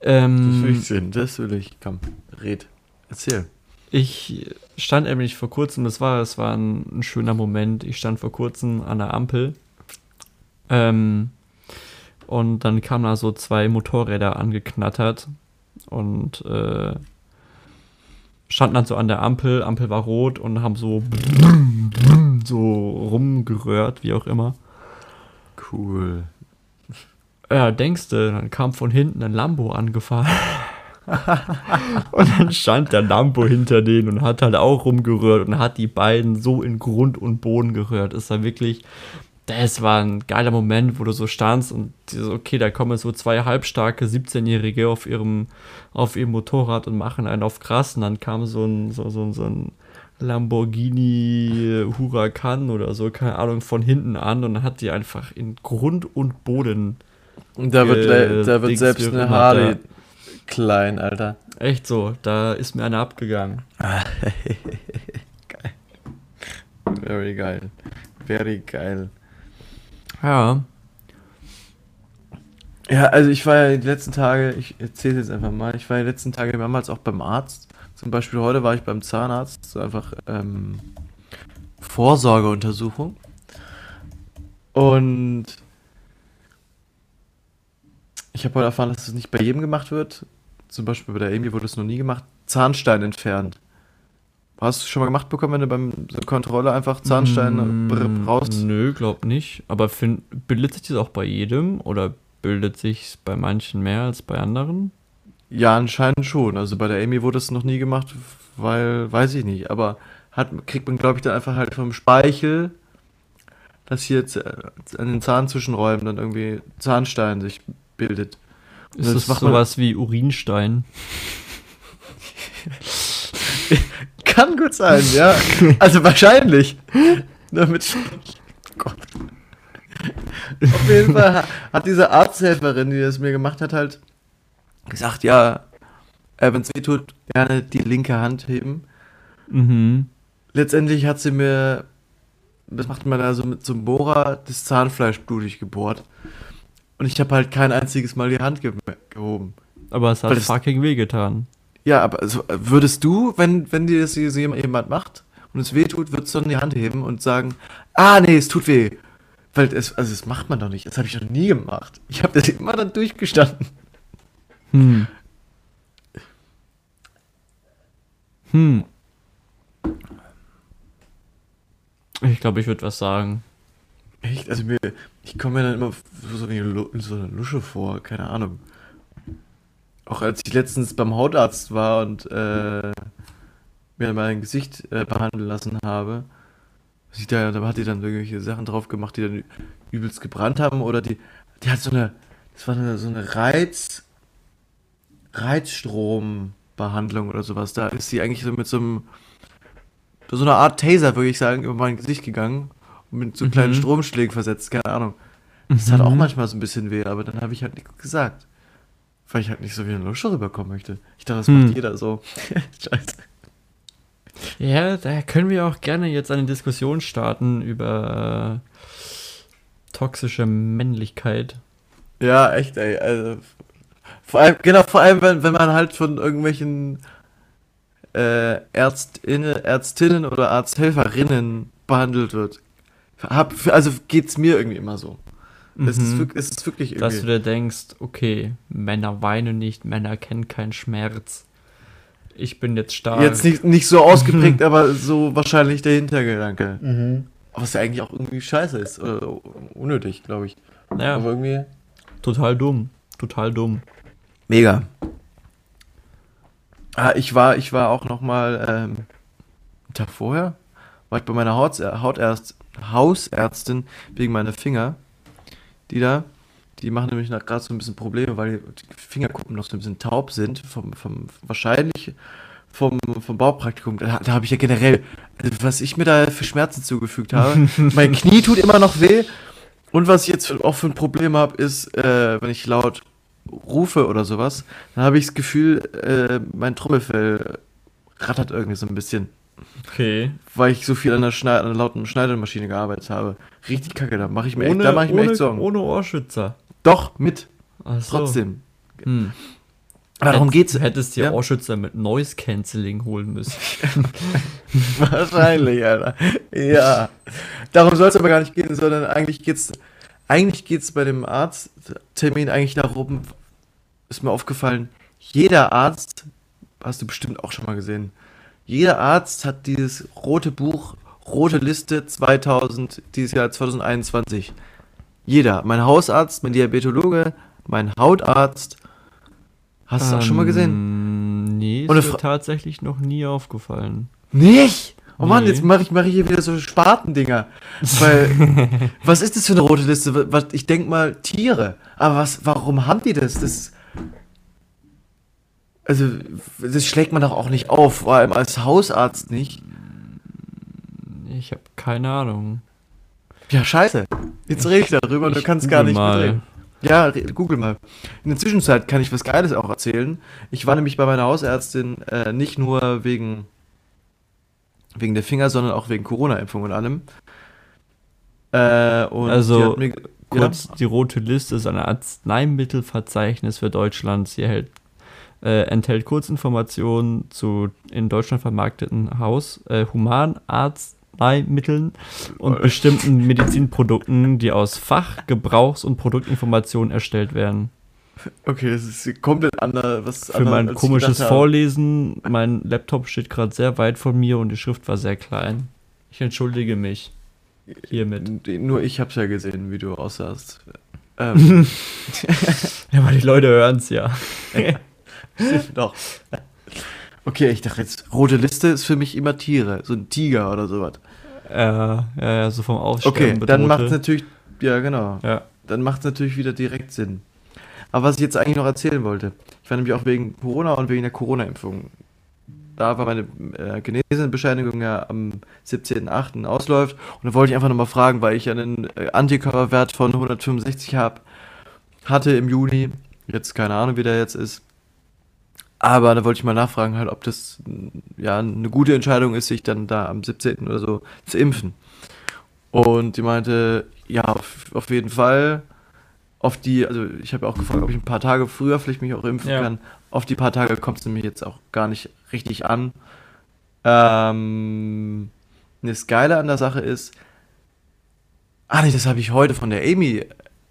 Ähm, das will ich sehen, das will ich. Komm, red. Erzähl. Ich stand nämlich vor kurzem, das war, das war ein, ein schöner Moment. Ich stand vor kurzem an der Ampel. Ähm, und dann kamen da so zwei Motorräder angeknattert und äh, standen dann so an der Ampel. Ampel war rot und haben so so rumgerührt, wie auch immer. Cool. Ja, denkst du, dann kam von hinten ein Lambo angefahren. und dann stand der Lambo hinter denen und hat halt auch rumgerührt und hat die beiden so in Grund und Boden gerührt. Ist da wirklich, das war ein geiler Moment, wo du so standst und so, okay, da kommen so zwei halbstarke 17-Jährige auf ihrem, auf ihrem Motorrad und machen einen auf krass und dann kam so ein, so, so, so ein Lamborghini Huracan oder so, keine Ahnung, von hinten an und hat die einfach in Grund und Boden und da wird, äh, da wird selbst eine Harley klein, Alter. Echt so, da ist mir einer abgegangen. geil. Very geil. Very geil. Ja. Ja, also ich war ja die letzten Tage, ich erzähle jetzt einfach mal, ich war ja die letzten Tage mehrmals auch beim Arzt. Zum Beispiel heute war ich beim Zahnarzt, so einfach ähm, Vorsorgeuntersuchung. Und ich habe heute erfahren, dass es nicht bei jedem gemacht wird. Zum Beispiel bei der Amy wurde es noch nie gemacht. Zahnstein entfernt. Hast du schon mal gemacht bekommen, wenn du beim Kontrolle einfach Zahnstein mm, brauchst? Nö, glaub nicht. Aber find, bildet sich das auch bei jedem oder bildet sich bei manchen mehr als bei anderen? Ja, anscheinend schon. Also bei der Amy wurde es noch nie gemacht, weil, weiß ich nicht. Aber hat, kriegt man, glaube ich, dann einfach halt vom Speichel, dass hier jetzt an den Zahnzwischenräumen dann irgendwie Zahnstein sich bildet. Ist das, das sowas wie Urinstein? Kann gut sein, ja. Also wahrscheinlich. Damit. Gott. Auf jeden Fall hat diese Arzthelferin, die das mir gemacht hat, halt gesagt, ja, äh, wenn es weh tut, gerne die linke Hand heben. Mhm. Letztendlich hat sie mir, das macht man also mit so einem Bohrer, das Zahnfleisch blutig gebohrt. Und ich habe halt kein einziges Mal die Hand ge gehoben. Aber es hat Weil fucking wehgetan. Ja, aber also, würdest du, wenn, wenn dir das jemand macht und es weh tut, würdest du dann die Hand heben und sagen, ah nee, es tut weh. Weil es, also das macht man doch nicht. Das habe ich noch nie gemacht. Ich habe das immer dann durchgestanden. Hm. Hm. Ich glaube, ich würde was sagen. Echt? Also mir, ich komme mir dann immer so so eine Lusche vor, keine Ahnung. Auch als ich letztens beim Hautarzt war und äh, mir mein Gesicht äh, behandeln lassen habe, sieht da, da hat die dann irgendwelche Sachen drauf gemacht, die dann übelst gebrannt haben oder die, die hat so eine, das war eine, so eine Reiz, Reizstrombehandlung oder sowas. Da ist sie eigentlich so mit so einem, so einer Art Taser, würde ich sagen, über mein Gesicht gegangen und mit so kleinen mhm. Stromschlägen versetzt, keine Ahnung. Das mhm. hat auch mhm. manchmal so ein bisschen weh, aber dann habe ich halt nichts gesagt. Weil ich halt nicht so wie ein Lusche rüberkommen möchte. Ich dachte, das hm. macht jeder so. Scheiße. Ja, da können wir auch gerne jetzt eine Diskussion starten über äh, toxische Männlichkeit. Ja, echt, ey. Also, vor allem, genau, vor allem, wenn, wenn man halt von irgendwelchen äh, Ärztinnen, Ärztinnen oder Arzthelferinnen behandelt wird. Hab, also geht's mir irgendwie immer so. Mhm. Es, ist, es ist wirklich irgendwie. Dass du dir denkst, okay, Männer weinen nicht, Männer kennen keinen Schmerz. Ich bin jetzt stark. Jetzt nicht, nicht so ausgeprägt, aber so wahrscheinlich der Hintergedanke. Mhm. Was ja eigentlich auch irgendwie scheiße ist. Oder unnötig, glaube ich. Ja. Aber irgendwie. Total dumm. Total dumm. Mega. Ah, ich war, ich war auch noch mal ähm, einen Tag vorher, war ich bei meiner Haut, Hautärzt, Hausärztin wegen meiner Finger die da. Die machen nämlich gerade so ein bisschen Probleme, weil die Fingerkuppen noch so ein bisschen taub sind. Vom, vom, wahrscheinlich vom, vom Baupraktikum. Da, da habe ich ja generell, also was ich mir da für Schmerzen zugefügt habe. mein Knie tut immer noch weh. Und was ich jetzt auch für ein Problem habe, ist, äh, wenn ich laut rufe oder sowas, dann habe ich das Gefühl, äh, mein Trommelfell rattert irgendwie so ein bisschen. Okay. Weil ich so viel an der, Schneid an der lauten Schneidermaschine gearbeitet habe. Richtig kacke, da mache ich mir, ohne, echt, da mach ich mir ohne, echt Sorgen. Ohne Ohrschützer. Doch, mit. So. Trotzdem. Hm. Darum geht's. Du hättest dir ja? Ohrschützer mit Noise Cancelling holen müssen. Wahrscheinlich, Alter. Ja. Darum soll es aber gar nicht gehen, sondern eigentlich geht's, eigentlich geht's bei dem Arzttermin eigentlich darum, ist mir aufgefallen, jeder Arzt, hast du bestimmt auch schon mal gesehen, jeder Arzt hat dieses rote Buch, rote Liste 2000, dieses Jahr 2021. Jeder. Mein Hausarzt, mein Diabetologe, mein Hautarzt. Hast du ähm, das auch schon mal gesehen? Ähm, nee, ist mir tatsächlich noch nie aufgefallen. Nicht? Oh Mann, nee. jetzt mache ich, mach ich hier wieder so Spatendinger. Weil, was ist das für eine rote Liste? Was, ich denke mal Tiere. Aber was, warum haben die das? Das also, das schlägt man doch auch nicht auf, vor allem als Hausarzt nicht. Ich habe keine Ahnung. Ja, scheiße. Jetzt rede ich darüber und du kannst gar nicht mal. mitreden. Ja, google mal. In der Zwischenzeit kann ich was Geiles auch erzählen. Ich war nämlich bei meiner Hausärztin äh, nicht nur wegen, wegen der Finger, sondern auch wegen Corona-Impfung und allem. Äh, also, mir, kurz, ja? die rote Liste ist ein Arzneimittelverzeichnis für Deutschland. Sie hält äh, enthält Kurzinformationen zu in Deutschland vermarkteten Haus-, äh, Humanarzneimitteln und bestimmten Medizinprodukten, die aus Fach-, Gebrauchs- und Produktinformationen erstellt werden. Okay, das ist komplett anders. Was Für mein komisches Vorlesen, mein Laptop steht gerade sehr weit von mir und die Schrift war sehr klein. Ich entschuldige mich hiermit. Nur ich hab's ja gesehen, wie du aussahst. Ähm. ja, aber die Leute hören's ja. Doch. Okay, ich dachte jetzt, rote Liste ist für mich immer Tiere, so ein Tiger oder sowas. Ja, ja, ja, so vom Aufstellen. Okay, bedrohte. dann macht es natürlich, ja genau. Ja. Dann macht es natürlich wieder direkt Sinn. Aber was ich jetzt eigentlich noch erzählen wollte, ich war nämlich auch wegen Corona und wegen der Corona-Impfung. Da war meine äh, Genesenbescheinigung ja am 17.08. ausläuft und da wollte ich einfach nochmal fragen, weil ich einen äh, Antikörperwert von 165 habe, hatte im Juni, jetzt keine Ahnung, wie der jetzt ist, aber da wollte ich mal nachfragen, halt, ob das ja eine gute Entscheidung ist, sich dann da am 17. oder so zu impfen. Und die meinte, ja, auf, auf jeden Fall. Auf die, also ich habe auch gefragt, ob ich ein paar Tage früher vielleicht mich auch impfen ja. kann. Auf die paar Tage kommt es nämlich jetzt auch gar nicht richtig an. Ähm, das Geile an der Sache ist, ah nee, das habe ich heute von der Amy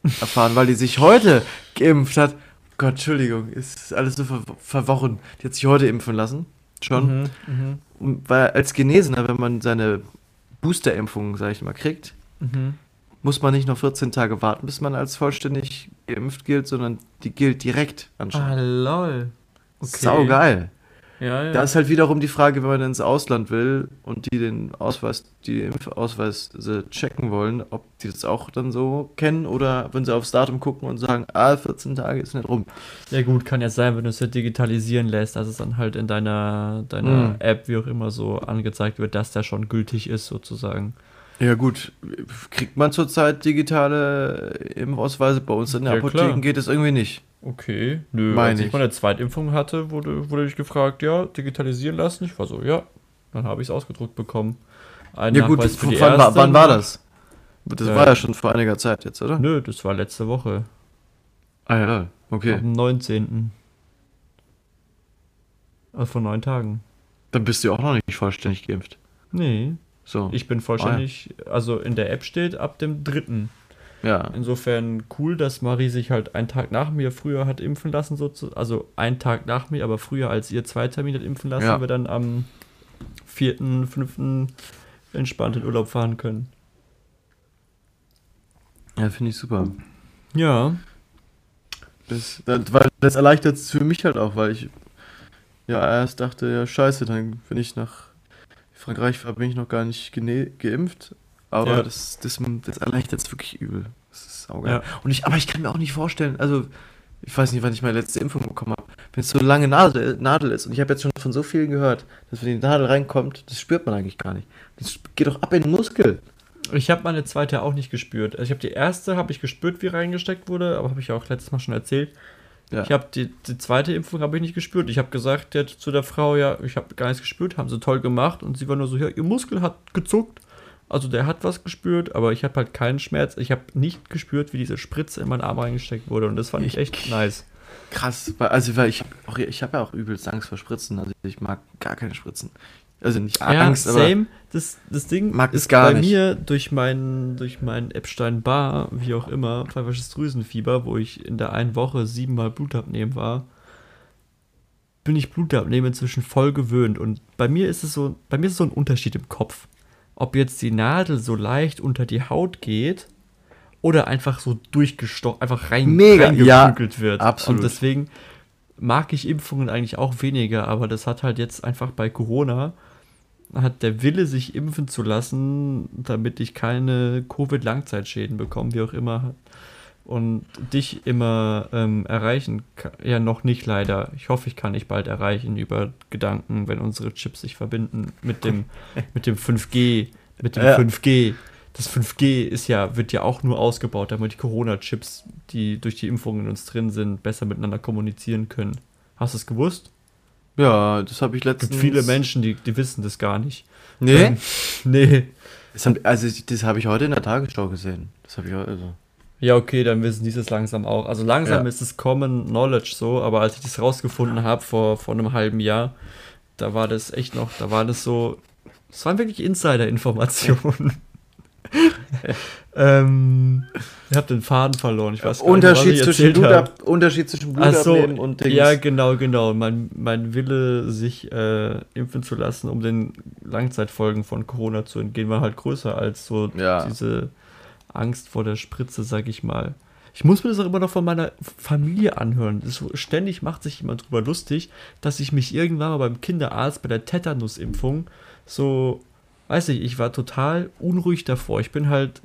erfahren, weil die sich heute geimpft hat. Gott, Entschuldigung, ist alles so ver verworren. Die hat sich heute impfen lassen. Schon. Mhm, mh. Weil als Genesener, wenn man seine Boosterimpfung, sag ich mal, kriegt, mhm. muss man nicht noch 14 Tage warten, bis man als vollständig geimpft gilt, sondern die gilt direkt anscheinend. Ah, lol. Okay. Sau geil. Ja, ja. Da ist halt wiederum die Frage, wenn man ins Ausland will und die den Ausweis, die Impfausweise checken wollen, ob die das auch dann so kennen oder wenn sie aufs Datum gucken und sagen, ah, 14 Tage ist nicht rum. Ja gut, kann ja sein, wenn du es ja digitalisieren lässt, dass es dann halt in deiner, deiner mhm. App, wie auch immer, so angezeigt wird, dass der schon gültig ist, sozusagen. Ja gut, kriegt man zurzeit digitale Impfausweise? Bei uns in der ja, Apotheken klar. geht es irgendwie nicht. Okay, nö. Meine als ich, ich meine Zweitimpfung hatte, wurde, wurde ich gefragt, ja, digitalisieren lassen. Ich war so, ja. Dann habe ich es ausgedruckt bekommen. Ein ja gut, für die wann, erste, wann war das? Das äh, war ja schon vor einiger Zeit jetzt, oder? Nö, das war letzte Woche. Ah ja, okay. Am 19. Also vor neun Tagen. Dann bist du auch noch nicht vollständig geimpft. Nee. So. Ich bin vollständig, ah, ja. also in der App steht ab dem dritten. Ja. Insofern cool, dass Marie sich halt einen Tag nach mir früher hat impfen lassen, sozusagen. Also einen Tag nach mir, aber früher als ihr zwei Termin hat impfen lassen, ja. wir dann am 4., 5. entspannt in Urlaub fahren können. Ja, finde ich super. Ja. Das, das, das erleichtert es für mich halt auch, weil ich ja erst dachte, ja scheiße, dann bin ich nach Frankreich bin ich noch gar nicht geimpft, aber ja. das, das, das erleichtert es wirklich übel. Das ist saugeil. Ja. Und ich, aber ich kann mir auch nicht vorstellen, also ich weiß nicht, wann ich meine letzte Impfung bekommen habe. Wenn es so lange Nadel, Nadel ist, und ich habe jetzt schon von so vielen gehört, dass wenn die Nadel reinkommt, das spürt man eigentlich gar nicht. Das geht doch ab in den Muskel. Ich habe meine zweite auch nicht gespürt. Also ich habe die erste, habe ich gespürt, wie reingesteckt wurde, aber habe ich auch letztes Mal schon erzählt. Ja. Ich habe die, die zweite Impfung habe ich nicht gespürt. Ich habe gesagt der, zu der Frau, ja, ich habe gar nichts gespürt, haben sie toll gemacht und sie war nur so, ja, ihr Muskel hat gezuckt. Also der hat was gespürt, aber ich habe halt keinen Schmerz. Ich habe nicht gespürt, wie diese Spritze in meinen Arm reingesteckt wurde und das fand ich, ich echt nice. Krass, also weil ich ich habe ja auch übelst Angst vor Spritzen, also ich mag gar keine Spritzen. Also nicht Angst, ja, same. Das, das Ding mag ist gar bei nicht. mir durch meinen durch mein Epstein-Barr, wie auch immer, pfeifersches Drüsenfieber, wo ich in der einen Woche siebenmal Blutabnehmen war, bin ich Blutabnehmen inzwischen voll gewöhnt. Und bei mir ist es so, bei mir ist so ein Unterschied im Kopf. Ob jetzt die Nadel so leicht unter die Haut geht oder einfach so durchgestochen, einfach rein, Mega, ja, wird. Absolut. Und deswegen mag ich Impfungen eigentlich auch weniger, aber das hat halt jetzt einfach bei Corona hat der Wille, sich impfen zu lassen, damit ich keine Covid-Langzeitschäden bekomme, wie auch immer, und dich immer ähm, erreichen kann. Ja, noch nicht leider. Ich hoffe, ich kann dich bald erreichen über Gedanken, wenn unsere Chips sich verbinden mit dem, mit dem 5G, mit dem ja. 5G. Das 5G ist ja, wird ja auch nur ausgebaut, damit die Corona-Chips, die durch die Impfungen in uns drin sind, besser miteinander kommunizieren können. Hast du es gewusst? Ja, das habe ich letztens. Es gibt viele Menschen, die, die wissen das gar nicht. Nee? Ähm, nee. Das hab, also, das habe ich heute in der Tagesschau gesehen. Das habe ich also. Ja, okay, dann wissen die es langsam auch. Also langsam ja. ist es Common Knowledge so, aber als ich das rausgefunden habe vor, vor einem halben Jahr, da war das echt noch, da war das so, das waren wirklich Insider-Informationen. ähm, ich habe den Faden verloren. Ich weiß gar Unterschied, nicht, zwischen Blutab Unterschied zwischen Blutabnehmen so, und Dings. Ja, genau, genau. Mein, mein Wille, sich äh, impfen zu lassen, um den Langzeitfolgen von Corona zu entgehen, war halt größer als so ja. diese Angst vor der Spritze, sag ich mal. Ich muss mir das auch immer noch von meiner Familie anhören. Das, ständig macht sich jemand drüber lustig, dass ich mich irgendwann mal beim Kinderarzt bei der Tetanusimpfung so weiß ich, ich war total unruhig davor. Ich bin halt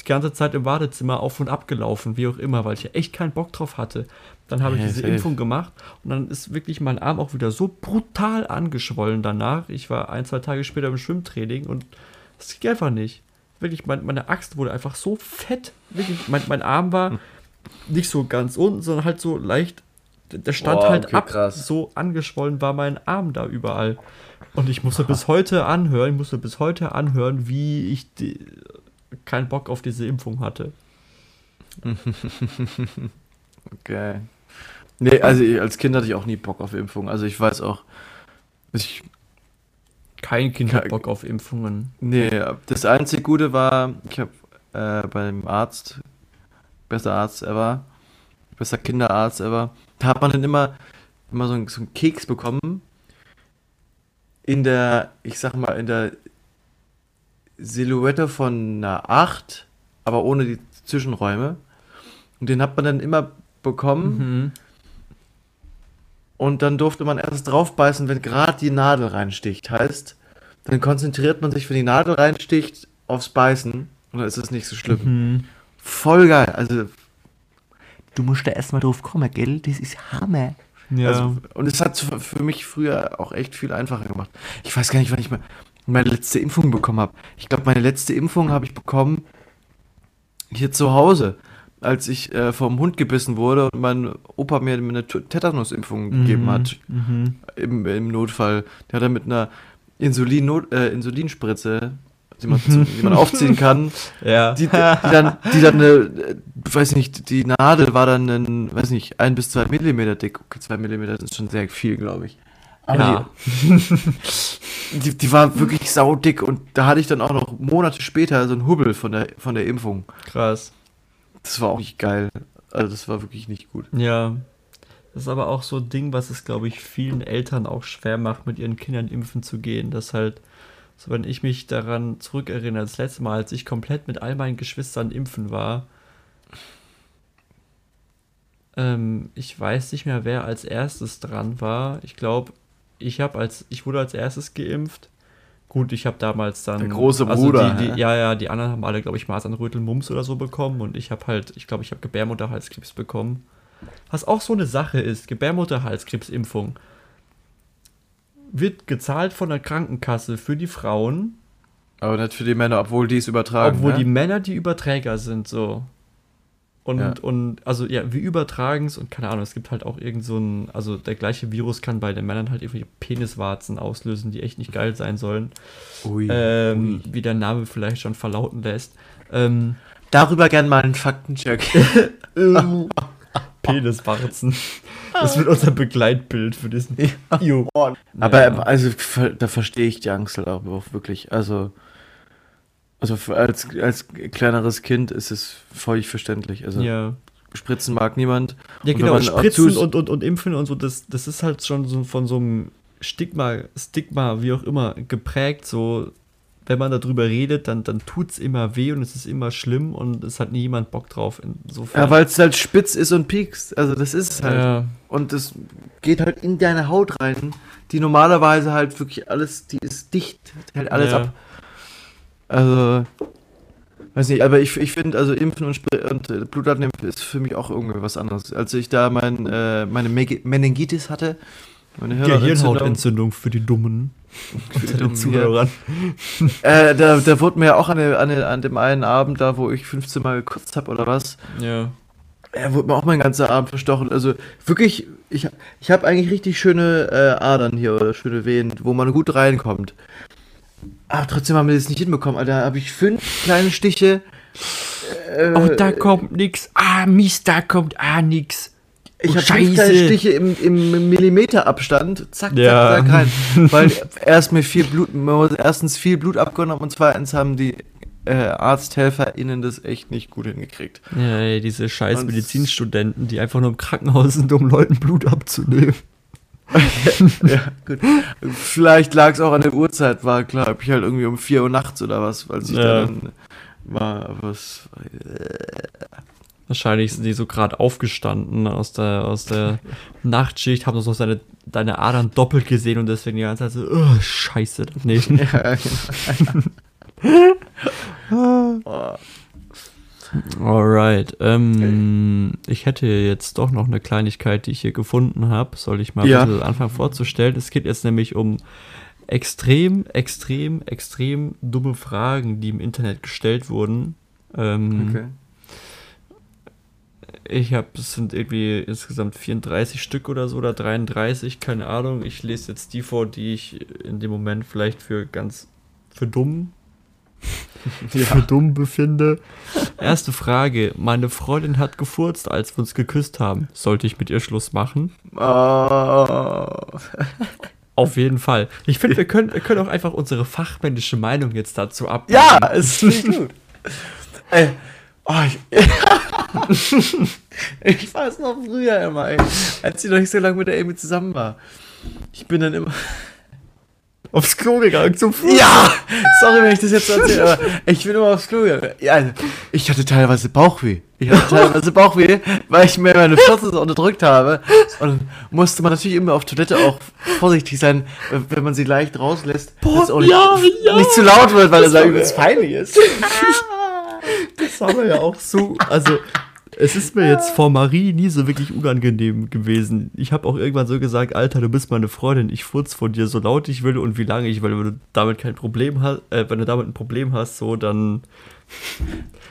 die ganze Zeit im Badezimmer auf und ab gelaufen, wie auch immer, weil ich ja echt keinen Bock drauf hatte. Dann habe ich diese. Impfung gemacht und dann ist wirklich mein Arm auch wieder so brutal angeschwollen danach. Ich war ein, zwei Tage später im Schwimmtraining und es ging einfach nicht. Wirklich, mein, meine Axt wurde einfach so fett. Wirklich, mein, mein Arm war hm. nicht so ganz unten, sondern halt so leicht. Der stand oh, halt okay, ab. Krass. So angeschwollen war mein Arm da überall. Und ich musste bis heute anhören, ich musste bis heute anhören, wie ich die, keinen Bock auf diese Impfung hatte. okay. Nee, also als Kind hatte ich auch nie Bock auf Impfungen. Also ich weiß auch, ich. Kein Kind hat Bock auf Impfungen. Nee, das einzige Gute war, ich habe äh, beim Arzt, bester Arzt ever, bester Kinderarzt ever, da hat man dann immer, immer so, einen, so einen Keks bekommen in der, ich sag mal, in der Silhouette von einer 8, aber ohne die Zwischenräume. Und den hat man dann immer bekommen. Mhm. Und dann durfte man erst draufbeißen, wenn gerade die Nadel reinsticht. Heißt, dann konzentriert man sich, wenn die Nadel reinsticht, aufs Beißen. Und dann ist es nicht so schlimm. Mhm. Voll geil. Also, du musst da erstmal drauf kommen, gell? Das ist Hammer. Ja. Also, und es hat für mich früher auch echt viel einfacher gemacht. Ich weiß gar nicht, wann ich meine letzte Impfung bekommen habe. Ich glaube, meine letzte Impfung habe ich bekommen hier zu Hause, als ich äh, vom Hund gebissen wurde und mein Opa mir eine Tetanus-Impfung gegeben hat. Mhm. Im, Im Notfall. Der hat dann mit einer Insulin äh, Insulinspritze, die man, zu, die man aufziehen kann, Ja. die, die dann, die dann eine, äh, weiß nicht, die Nadel war dann ein, weiß nicht, ein bis zwei Millimeter dick. Okay, zwei Millimeter ist schon sehr viel, glaube ich. Aber ja. die, die, die war wirklich saudick und da hatte ich dann auch noch Monate später so einen Hubbel von der, von der Impfung. Krass. Das war auch nicht geil. Also das war wirklich nicht gut. Ja. Das ist aber auch so ein Ding, was es, glaube ich, vielen Eltern auch schwer macht, mit ihren Kindern impfen zu gehen. Das halt, so wenn ich mich daran zurückerinnere, das letzte Mal, als ich komplett mit all meinen Geschwistern impfen war, ähm, ich weiß nicht mehr, wer als erstes dran war. Ich glaube, ich habe als, ich wurde als erstes geimpft. Gut, ich habe damals dann. Der große Bruder, Also die, die, ja, ja, die anderen haben alle, glaube ich, Masernrötel, Mumps oder so bekommen und ich habe halt, ich glaube, ich habe Gebärmutterhalskrebs bekommen. Was auch so eine Sache ist, Gebärmutterhalskrebsimpfung wird gezahlt von der Krankenkasse für die Frauen, Aber nicht für die Männer, obwohl die es übertragen. obwohl ne? die Männer die Überträger sind, so. Und, Ja. und also ja, wir übertragen es und keine Ahnung, es gibt halt auch irgend so ein, also der gleiche Virus kann bei den Männern halt irgendwelche Peniswarzen auslösen, die echt nicht geil sein sollen. Ui, Ähm, ui. wie der Name vielleicht schon verlauten lässt. Ähm, Darüber gern mal einen Faktencheck. Peniswarzen. Das wird unser Begleitbild für diesen. Aber Ja. ähm, also da verstehe ich die Angst halt auch wirklich. Also, also als, als kleineres Kind ist es völlig verständlich. Also Ja. spritzen mag niemand. Ja, Und genau, auch Spritzen und, und, und Impfen und so, das, das ist halt schon so von so einem Stigma, Stigma, wie auch immer, geprägt. So, wenn man darüber redet, dann, dann tut es immer weh und es ist immer schlimm und es hat nie jemand Bock drauf. Insofern. Ja, weil es halt spitz ist und piekst. Also das ist es halt. Ja. Und es geht halt in deine Haut rein, die normalerweise halt wirklich alles, die ist dicht, hält alles Ja. ab. Also, weiß nicht, aber ich, ich finde, also Impfen und, und äh, Blutabnehmen ist für mich auch irgendwie was anderes. Als ich da mein, äh, meine Meningitis hatte, meine Gehirnhautentzündung für die Dummen. Für den Zuhörern. äh, da, da wurde mir ja auch an, an, an dem einen Abend, da wo ich 15 Mal gekotzt habe oder was, Ja. Er wurde mir auch mein ganzer Arm verstochen. Also wirklich, ich, ich habe eigentlich richtig schöne äh, Adern hier oder schöne Venen, wo man gut reinkommt. Aber trotzdem haben wir das nicht hinbekommen, Alter. Da habe ich fünf kleine Stiche. Äh, Oh, da kommt nix. Ah, Mist, da kommt ah nix. Ich oh, habe fünf Stiche im, im Millimeterabstand. Zack, zack, Ja. zack rein. Weil erst mir viel Blut, erstens viel Blut abgenommen und zweitens haben die äh, ArzthelferInnen das echt nicht gut hingekriegt. Ja, ey, diese scheiß Und- Medizinstudenten, die einfach nur im Krankenhaus sind, um Leuten Blut abzunehmen. ja, gut. Vielleicht lag es auch an der Uhrzeit, war klar, hab ich halt irgendwie um 4 Uhr nachts oder was, weil ich Ja. da dann war, was. Wahrscheinlich sind die so gerade aufgestanden aus der, aus der Nachtschicht, haben so seine, deine Adern doppelt gesehen und deswegen die ganze Zeit so, oh, scheiße. Nee. Ja, genau. Alright. Ähm, ich hätte jetzt doch noch eine Kleinigkeit, die ich hier gefunden habe. Soll ich mal Ja. anfangen vorzustellen? Es geht jetzt nämlich um extrem, extrem, extrem dumme Fragen, die im Internet gestellt wurden. Ähm, okay. Ich habe, es sind irgendwie insgesamt 34 Stück oder so oder 33, keine Ahnung. Ich lese jetzt die vor, die ich in dem Moment vielleicht für ganz, für dumm, für dumm befinde. Erste Frage. Meine Freundin hat gefurzt, als wir uns geküsst haben. Sollte ich mit ihr Schluss machen? Oh. Auf jeden Fall. Ich finde, wir können, wir können auch einfach unsere fachmännische Meinung jetzt dazu abgeben. Ja, es ist gut. Ey, oh, ich, ich weiß noch früher immer, ey, als ich noch nicht so lange mit der Amy zusammen war. Ich bin dann immer. aufs Klo gegangen zum Fuß. Ja! Sorry, wenn ich das jetzt so erzähle, aber ich bin immer aufs Klo gegangen. Ja, also, ich hatte teilweise Bauchweh. Ich hatte teilweise Bauchweh, weil ich mir meine Fürze so unterdrückt habe. Und dann musste man natürlich immer auf Toilette auch vorsichtig sein, wenn man sie leicht rauslässt, dass es auch nicht, ja, ja. nicht zu laut wird, weil Das es da war- übelst peinlich ist. Das haben wir ja auch so. Also, es ist mir jetzt vor Marie nie so wirklich unangenehm gewesen. Ich habe auch irgendwann so gesagt, Alter, du bist meine Freundin, ich furz von dir so laut ich will und wie lange ich will. Wenn du damit kein Problem hast, äh, wenn du damit ein Problem hast, so, dann,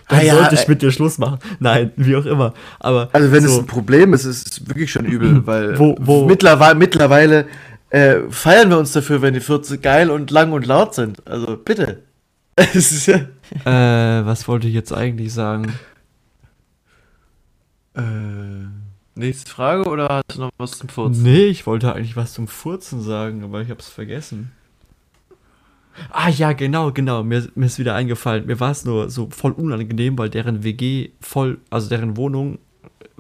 dann Ah ja, sollte ich äh, mit dir Schluss machen. Nein, wie auch immer. Aber Also wenn so, es ein Problem ist, ist es wirklich schon übel, weil Wo- wo- mittlerweile, mittlerweile äh, feiern wir uns dafür, wenn die Fürze geil und lang und laut sind. Also bitte. Es ist ja, äh, was wollte ich jetzt eigentlich sagen? äh, nächste Frage oder hast du noch was zum Furzen? Nee, ich wollte eigentlich was zum Furzen sagen, aber ich hab's vergessen. Ah ja, genau, genau. Mir, mir ist wieder eingefallen. Mir war es nur so voll unangenehm, weil deren WG voll, also deren Wohnung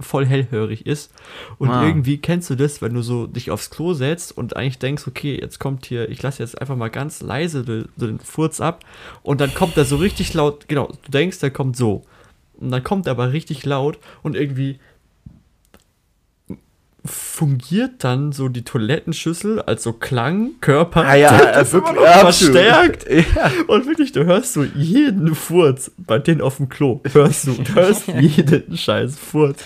voll hellhörig ist. Und Ah. irgendwie kennst du das, wenn du so dich aufs Klo setzt und eigentlich denkst, okay, jetzt kommt hier, ich lasse jetzt einfach mal ganz leise den, den Furz ab und dann kommt er so richtig laut, genau, du denkst, der kommt so. Und dann kommt er aber richtig laut und irgendwie fungiert dann so die Toilettenschüssel als so Klangkörper. Ah ja, äh, das wirklich, immer noch absolut. verstärkt. Ja. Und wirklich, du hörst so jeden Furz bei denen auf dem Klo. Hörst du, du hörst jeden scheiß Furz.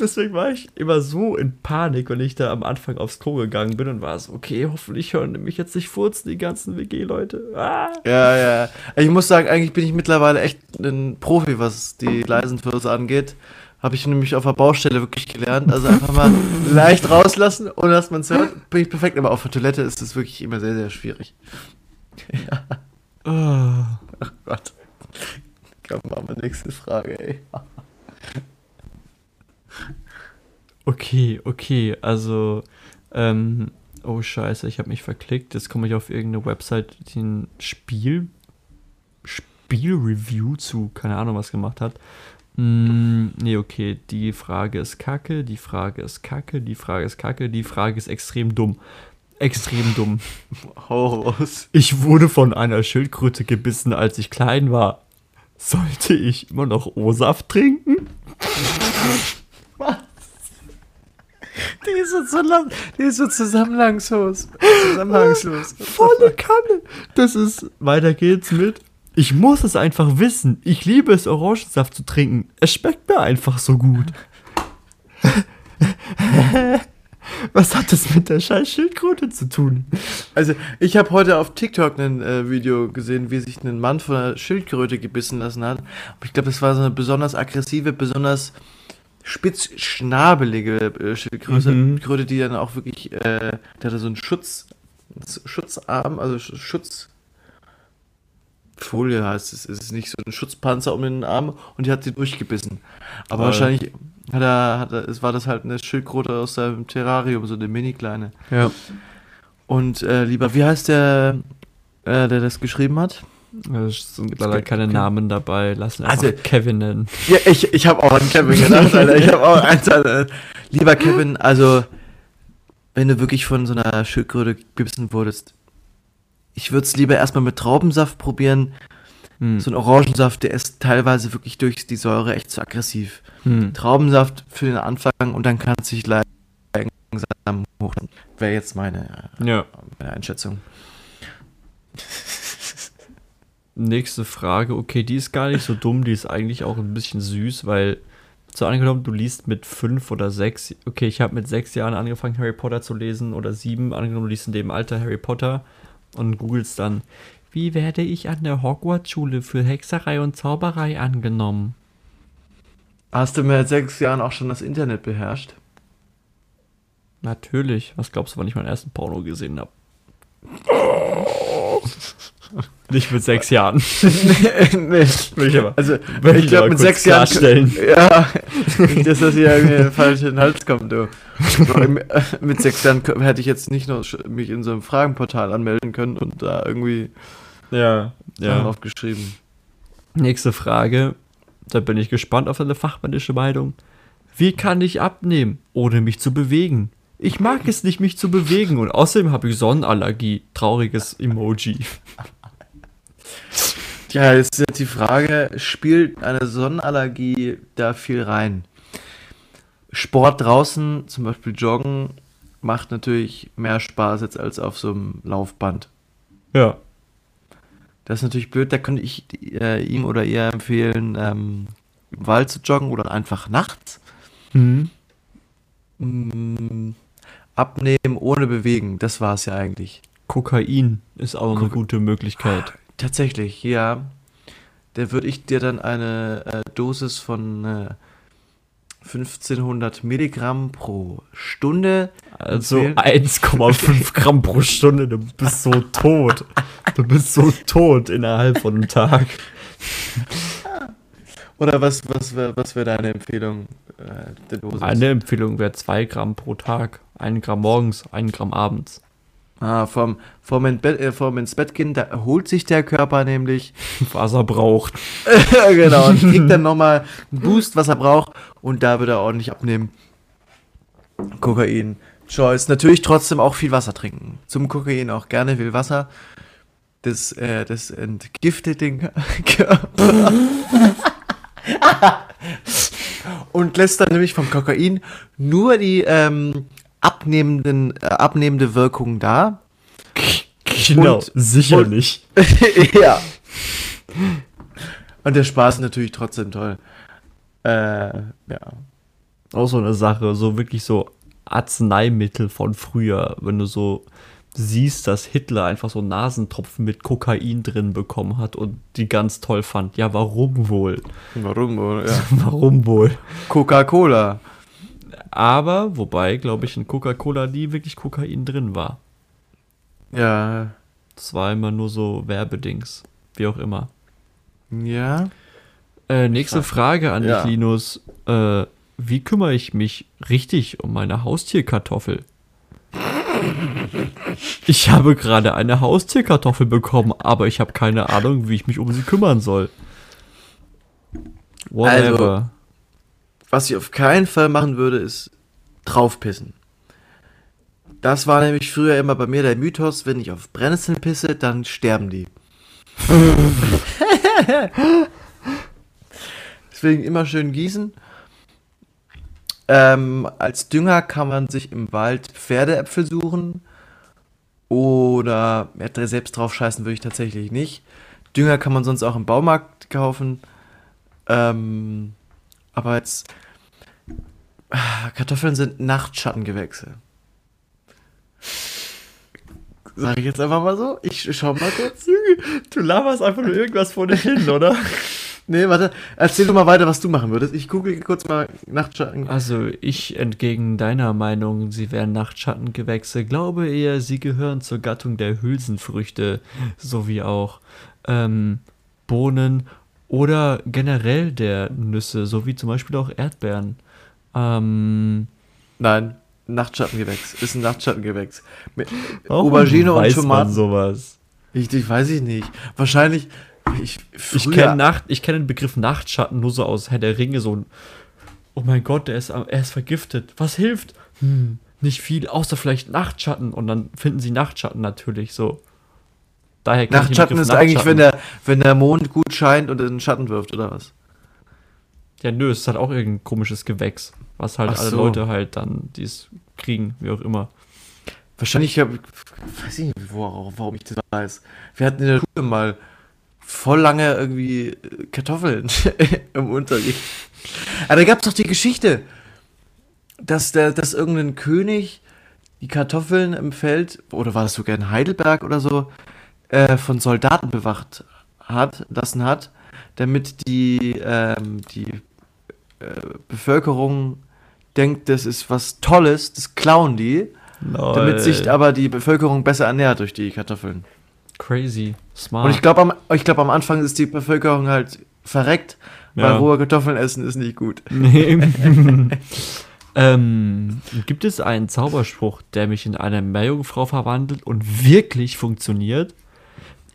Deswegen war ich immer so in Panik, wenn ich da am Anfang aufs Klo gegangen bin und war so, okay, hoffentlich hören mich jetzt nicht furzen, die ganzen WG-Leute. Ah. Ja, ja. Ich muss sagen, eigentlich bin ich mittlerweile echt ein Profi, was die leisen Fürze angeht. Habe ich nämlich auf der Baustelle wirklich gelernt. Also einfach mal leicht rauslassen, ohne dass man es hört. Bin ich perfekt, aber auf der Toilette ist es wirklich immer sehr, sehr schwierig. Ah. Ach Gott. Komm, machen wir nächste Frage, ey. Okay, okay, also, ähm, oh scheiße, ich habe mich verklickt. Jetzt komme ich auf irgendeine Website, die ein Spiel, Spielreview zu, keine Ahnung, was gemacht hat. Hm, nee, okay, die Frage ist kacke, die Frage ist kacke, die Frage ist kacke, die Frage ist extrem dumm. Extrem dumm. Hau raus. Ich wurde von einer Schildkröte gebissen, als ich klein war. Sollte ich immer noch O-Saft trinken? Die ist so, zusammen, die ist so zusammenhangslos. Zusammenhangslos. Volle Kanne. Das ist, weiter geht's mit. Ich muss es einfach wissen. Ich liebe es, Orangensaft zu trinken. Es schmeckt mir einfach so gut. Was hat das mit der scheiß Schildkröte zu tun? Also, ich habe heute auf TikTok ein äh, Video gesehen, wie sich ein Mann von einer Schildkröte gebissen lassen hat. Aber ich glaube, das war so eine besonders aggressive, besonders spitzschnabelige äh, Schildkröte, Mhm. Kröte, die dann auch wirklich, äh, der hatte so einen Schutz, Schutzarm, also Sch- Schutz. Folie heißt es, es ist nicht so ein Schutzpanzer um den Arm und die hat sie durchgebissen. Aber Äh. wahrscheinlich hat er, hat er, es war das halt eine Schildkröte aus seinem Terrarium, so eine mini kleine. Ja. Und äh, lieber, wie heißt der, äh, der das geschrieben hat? Es sind leider Okay. keine Namen dabei. Lassen einfach Also- Kevin nennen. Ja, ich, ich habe auch an Kevin gedacht, Alter. Ich habe auch an äh, Lieber Kevin, also, wenn du wirklich von so einer Schildkröte gebissen wurdest, ich würde es lieber erstmal mit Traubensaft probieren. Hm. So ein Orangensaft, der ist teilweise wirklich durch die Säure echt zu aggressiv. Hm. Traubensaft für den Anfang und dann kann es sich langsam hoch. Wäre jetzt meine, Ja. meine Einschätzung. Nächste Frage. Okay, die ist gar nicht so dumm. Die ist eigentlich auch ein bisschen süß, weil so angenommen, du liest mit fünf oder sechs. Okay, ich habe mit sechs Jahren angefangen, Harry Potter zu lesen oder sieben. Angenommen, du liest in dem Alter Harry Potter und googelst dann, wie werde ich an der Hogwarts-Schule für Hexerei und Zauberei angenommen? Hast du mit sechs Jahren auch schon das Internet beherrscht? Natürlich. Was glaubst du, wann ich meinen ersten Porno gesehen habe? Nicht mit sechs Jahren. nee. Will ich aber. Also, Will ich glaube, mit sechs Jahren. klarstellen. Ja, nicht, dass das hier irgendwie falsch in den Hals kommt, du. Aber mit- sechs Jahren hätte ich jetzt nicht nur sch- mich in so einem Fragenportal anmelden können und da irgendwie Ja, ja. aufgeschrieben. Nächste Frage. Da bin ich gespannt auf deine fachmännische Meinung. Wie kann ich abnehmen, ohne mich zu bewegen? Ich mag es nicht, mich zu bewegen und außerdem habe ich Sonnenallergie. Trauriges Emoji. Ja, jetzt ist die Frage, spielt eine Sonnenallergie da viel rein? Sport draußen, zum Beispiel Joggen, macht natürlich mehr Spaß jetzt als auf so einem Laufband. Ja. Das ist natürlich blöd, da könnte ich äh, ihm oder ihr empfehlen, ähm, im Wald zu joggen oder einfach nachts. Mhm. Mm, abnehmen ohne bewegen, das war es ja eigentlich. Kokain ist auch eine Kok- gute Möglichkeit. Tatsächlich, ja. Da würde ich dir dann eine äh, Dosis von äh, 1500 Milligramm pro Stunde. Also empfehlen. 1,5 Gramm pro Stunde, du bist so tot. Du bist so tot innerhalb von einem Tag. Oder was, was, was wäre deine Empfehlung äh? Eine Empfehlung wäre 2 Gramm pro Tag. 1 Gramm morgens, 1 Gramm abends. Ah, vom, vom, ins Bett, äh, vom ins Bett gehen, da erholt sich der Körper nämlich. Was er braucht. genau, und kriegt dann nochmal einen Boost, was er braucht. Und da wird er ordentlich abnehmen. Kokain. Choice. Natürlich trotzdem auch viel Wasser trinken. Zum Kokain auch gerne viel Wasser. Das, äh, das entgiftet den Körper. und lässt dann nämlich vom Kokain nur die ähm, abnehmenden, äh, abnehmende Wirkung da. Genau, Und- sicherlich. ja. Und der Spaß ist natürlich trotzdem toll. Äh, ja. Auch so eine Sache, so wirklich so Arzneimittel von früher, wenn du so siehst, dass Hitler einfach so Nasentropfen mit Kokain drin bekommen hat und die ganz toll fand. Ja, warum wohl? Warum wohl? Ja. Warum wohl? Coca-Cola. Aber, wobei, glaube ich, in Coca-Cola nie wirklich Kokain drin war. Ja. Das war immer nur so Werbedings. Wie auch immer. Ja. Äh, nächste Frage an Ja. dich, Linus. Äh, wie kümmere ich mich richtig um meine Haustierkartoffel? Ich habe gerade eine Haustierkartoffel bekommen, aber ich habe keine Ahnung, wie ich mich um sie kümmern soll. Whatever. Was ich auf keinen Fall machen würde, ist draufpissen. Das war nämlich früher immer bei mir der Mythos, wenn ich auf Brennnesseln pisse, dann sterben die. Deswegen immer schön gießen. Ähm, als Dünger kann man sich im Wald Pferdeäpfel suchen. Oder ja, selbst drauf scheißen würde ich tatsächlich nicht. Dünger kann man sonst auch im Baumarkt kaufen. Ähm, aber jetzt. Kartoffeln sind Nachtschattengewächse. Sag ich jetzt einfach mal so. Ich schau mal kurz. Du laberst einfach nur irgendwas vor dir hin, oder? Nee, warte. Erzähl doch mal weiter, was du machen würdest. Ich google kurz mal Nachtschatten. Also, ich entgegen deiner Meinung, sie wären Nachtschattengewächse, glaube eher, sie gehören zur Gattung der Hülsenfrüchte, sowie auch ähm, Bohnen oder generell der Nüsse, sowie zum Beispiel auch Erdbeeren. Ähm, Nein, Nachtschattengewächs. Ist ein Nachtschattengewächs. Mit Aubergine und Tomaten. sowas. Ich, weiß ich nicht. Wahrscheinlich. Ich, Ich kenne Nacht, ich kenne den Begriff Nachtschatten nur so aus Herr der Ringe, so ein, oh mein Gott, er ist, er ist vergiftet. Was hilft? Hm, nicht viel, außer vielleicht Nachtschatten. Und dann finden sie Nachtschatten natürlich so. Daher kenn Nachtschatten ist eigentlich, wenn Nachtschatten. der, wenn der Mond gut scheint und in den Schatten wirft, oder was? Ja, nö, es ist halt auch irgendein komisches Gewächs, was halt Ach alle so. Leute halt dann, die es kriegen, wie auch immer. Wahrscheinlich, hab, weiß ich nicht, wo, warum ich das weiß. Wir hatten in der Schule mal voll lange irgendwie äh, Kartoffeln im Unterricht. Aber da gab es doch die Geschichte, dass, der, dass irgendein König die Kartoffeln im Feld, oder war das sogar in Heidelberg oder so, äh, von Soldaten bewacht hat, lassen hat, damit die, ähm, die äh, Bevölkerung denkt, das ist was Tolles, das klauen die. Damit sich aber die Bevölkerung besser ernährt durch die Kartoffeln. Crazy, smart. Und ich glaube, am, ich glaub, am Anfang ist die Bevölkerung halt verreckt, weil Ja. rohe Kartoffeln essen ist nicht gut. Nee. ähm, gibt es einen Zauberspruch, der mich in eine Meerjungfrau verwandelt und wirklich funktioniert?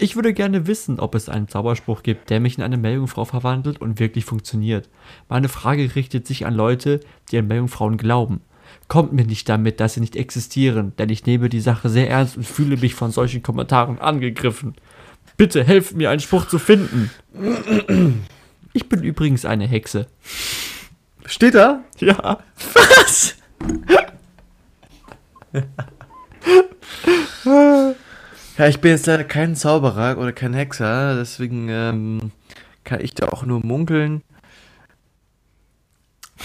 Ich würde gerne wissen, ob es einen Zauberspruch gibt, der mich in eine Meerjungfrau verwandelt und wirklich funktioniert. Meine Frage richtet sich an Leute, die an Meerjungfrauen glauben. Kommt mir nicht damit, dass sie nicht existieren, denn ich nehme die Sache sehr ernst und fühle mich von solchen Kommentaren angegriffen. Bitte helft mir, einen Spruch zu finden. Ich bin übrigens eine Hexe. Steht da? Ja. Was? ja, ich bin jetzt leider kein Zauberer oder kein Hexer, deswegen ähm, kann ich da auch nur munkeln.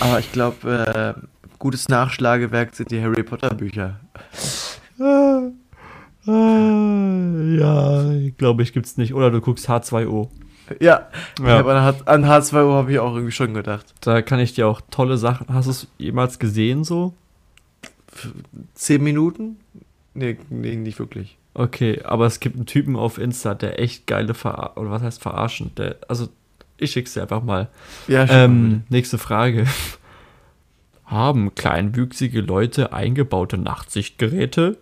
Aber ich glaube, äh, gutes Nachschlagewerk sind die Harry Potter Bücher. ja, glaube ich, gibt's nicht. Oder du guckst H2O. Ja, ja. An, an H2O habe ich auch irgendwie schon gedacht. Da kann ich dir auch tolle Sachen. Hast du es jemals gesehen so? Zehn Minuten? Nee, nee, nicht wirklich. Okay, aber es gibt einen Typen auf Insta, der echt geile Ver oder was heißt verarschen? Der, also ich schick's dir einfach mal. Ja, ähm, nächste Frage. Haben kleinwüchsige Leute eingebaute Nachtsichtgeräte?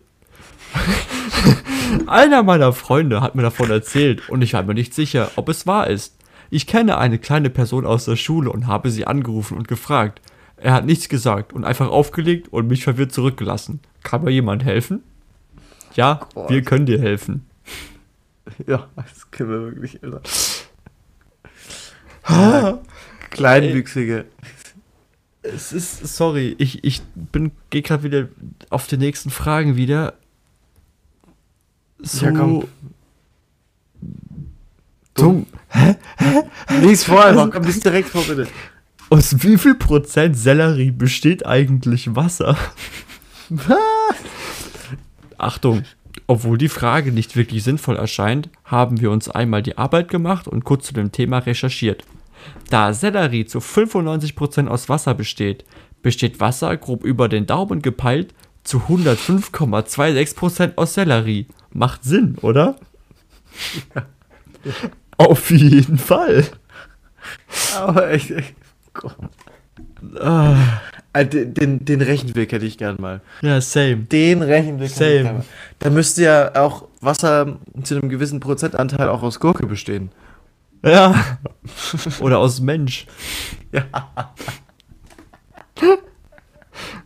Einer meiner Freunde hat mir davon erzählt und ich war mir nicht sicher, ob es wahr ist. Ich kenne eine kleine Person aus der Schule und habe sie angerufen und gefragt. Er hat nichts gesagt und einfach aufgelegt und mich verwirrt zurückgelassen. Kann mir jemand helfen? Ja, Gott. wir können dir helfen. Ja, das können wir wirklich, Alter. ja, Kleinwüchsige. Es ist, sorry, ich, ich bin, gehe gerade wieder auf die nächsten Fragen wieder. So. Ja, komm. Dumm. Hä? Hä? Lies vor, also, komm, lies direkt vor, bitte. Aus wie viel Prozent Sellerie besteht eigentlich Wasser? Was? Achtung, obwohl die Frage nicht wirklich sinnvoll erscheint, haben wir uns einmal die Arbeit gemacht und kurz zu dem Thema recherchiert. Da Sellerie zu 95% aus Wasser besteht, besteht Wasser grob über den Daumen gepeilt zu 105,26% aus Sellerie. Macht Sinn, oder? Ja. Auf jeden Fall. Aber echt, echt Gott. Ah. Den, den, den Rechenweg hätte ich gern mal. Ja, same. Den Rechenweg same. Hätte ich Da müsste ja auch Wasser zu einem gewissen Prozentanteil auch aus Gurke bestehen. Ja. Oder aus Mensch. Ja.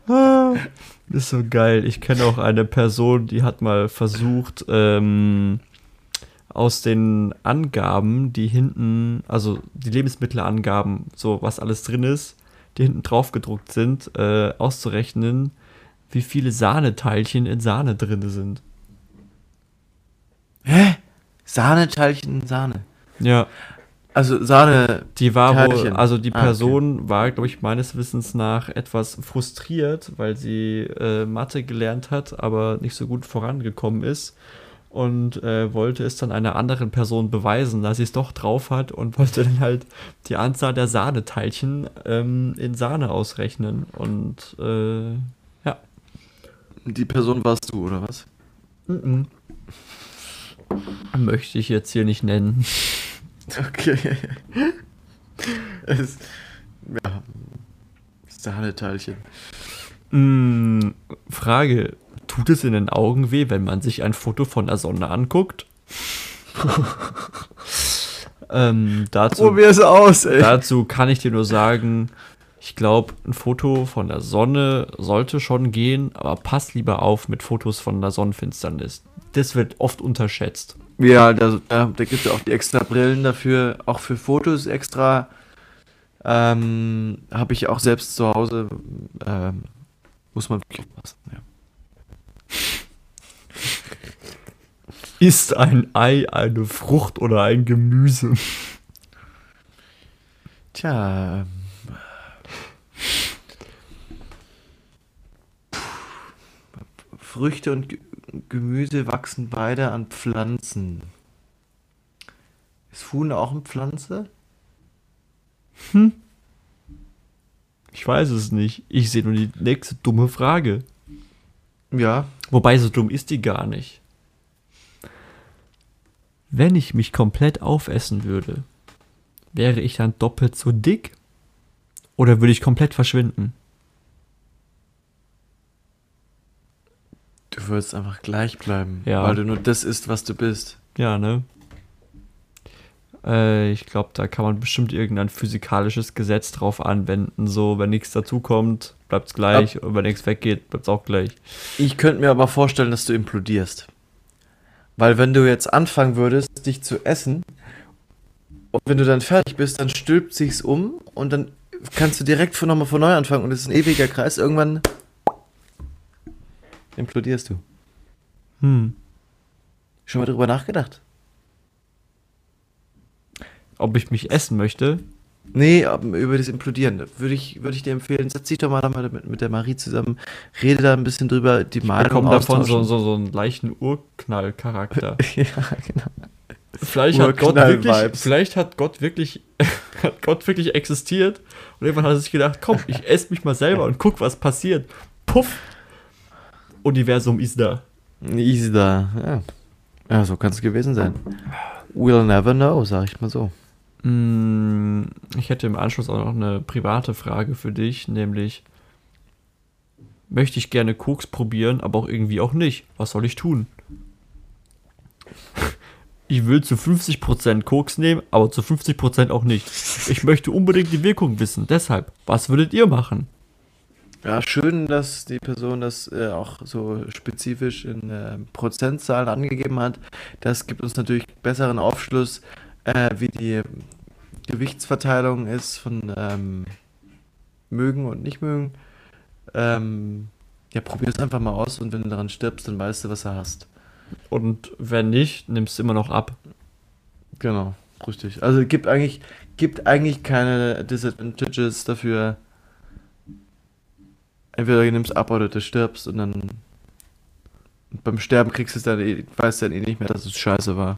Das ist so geil. Ich kenne auch eine Person, die hat mal versucht, ähm, aus den Angaben, die hinten, also die Lebensmittelangaben, so was alles drin ist, die hinten drauf gedruckt sind, äh, auszurechnen, wie viele Sahneteilchen in Sahne drin sind. Hä? Sahneteilchen in Sahne? Ja. Also Sahne. Die war wohl, also die Person ah, okay. war, glaube ich, meines Wissens nach etwas frustriert, weil sie äh, Mathe gelernt hat, aber nicht so gut vorangekommen ist und äh, wollte es dann einer anderen Person beweisen, dass sie es doch drauf hat und wollte dann halt die Anzahl der Sahneteilchen ähm, in Sahne ausrechnen. Und äh, ja. Die Person warst du, oder was? Mm -mm. Möchte ich jetzt hier nicht nennen. Okay. es, ja. Sahneteilchen. Mm, Frage: Tut es in den Augen weh, wenn man sich ein Foto von der Sonne anguckt? ähm, dazu, Probier es aus, ey. Dazu kann ich dir nur sagen, ich glaube, ein Foto von der Sonne sollte schon gehen, aber pass lieber auf mit Fotos von der Sonnenfinsternis. Das wird oft unterschätzt. Ja, da, da, gibt es auch die extra Brillen dafür, auch für Fotos extra. Ähm, Habe ich auch selbst zu Hause. Ähm, muss man wirklich passen, ja. Ist ein Ei eine Frucht oder ein Gemüse? Tja. Früchte und Gemüse wachsen beide an Pflanzen. Ist Huhn auch eine Pflanze? Hm. Ich weiß es nicht. Ich sehe nur die nächste dumme Frage. Ja. Wobei so dumm ist die gar nicht. Wenn ich mich komplett aufessen würde, wäre ich dann doppelt so dick? Oder würde ich komplett verschwinden? Du würdest einfach gleich bleiben, ja. weil du nur das isst, was du bist. Ja, ne? Äh, ich glaube, da kann man bestimmt irgendein physikalisches Gesetz drauf anwenden. So, wenn nichts dazukommt, bleibt es gleich. Ab und wenn nichts weggeht, bleibt es auch gleich. Ich könnte mir aber vorstellen, dass du implodierst. Weil wenn du jetzt anfangen würdest, dich zu essen, und wenn du dann fertig bist, dann stülpt sich's um und dann kannst du direkt von nochmal von neu anfangen und es ist ein ewiger Kreis. Irgendwann implodierst du. Hm. Schon mal drüber nachgedacht? Ob ich mich essen möchte? Nee, über das Implodieren. Würde ich, würde ich dir empfehlen, setz dich doch mal mit, mit der Marie zusammen, rede da ein bisschen drüber, die Meinung Ich bekomme davon so, so, so einen leichten Urknall-Charakter. ja, genau. Vielleicht hat Gott wirklich, vielleicht hat Gott wirklich, hat Gott wirklich existiert und irgendwann hat er sich gedacht, komm, ich esse mich mal selber und guck, was passiert. Puff! Universum ist da. Ist da, ja. Ja, so kann es gewesen sein. We'll never know, sag ich mal so. Mm, ich hätte im Anschluss auch noch eine private Frage für dich, nämlich möchte ich gerne Koks probieren, aber auch irgendwie auch nicht. Was soll ich tun? Ich will zu 50% Koks nehmen, aber zu 50% auch nicht. Ich möchte unbedingt die Wirkung wissen. Deshalb, was würdet ihr machen? Ja, schön, dass die Person das äh, auch so spezifisch in äh, Prozentzahlen angegeben hat. Das gibt uns natürlich besseren Aufschluss, äh, wie die Gewichtsverteilung ist von ähm, mögen und nicht mögen. Ähm, ja, probier es einfach mal aus und wenn du daran stirbst, dann weißt du, was du hast. Und wenn nicht, nimmst du immer noch ab. Genau, richtig. Also gibt eigentlich, gibt eigentlich keine Disadvantages dafür entweder du nimmst ab oder du stirbst und dann beim Sterben kriegst du es dann eh, weißt du dann eh nicht mehr, dass es scheiße war.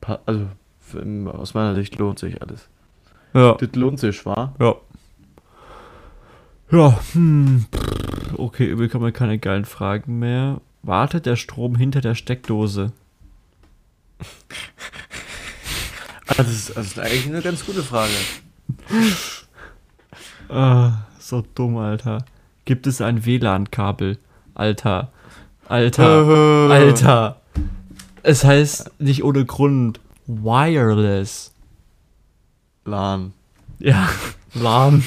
Also aus meiner Sicht lohnt sich alles. Ja. Das lohnt sich, war? Ja. Ja, hm. Okay, wir kommen keine geilen Fragen mehr. Wartet der Strom hinter der Steckdose? das, ist, das ist eigentlich eine ganz gute Frage. ah. So dumm, Alter. Gibt es ein WLAN-Kabel? Alter. Alter. Alter. Es heißt nicht ohne Grund wireless. LAN. Ja, LAN.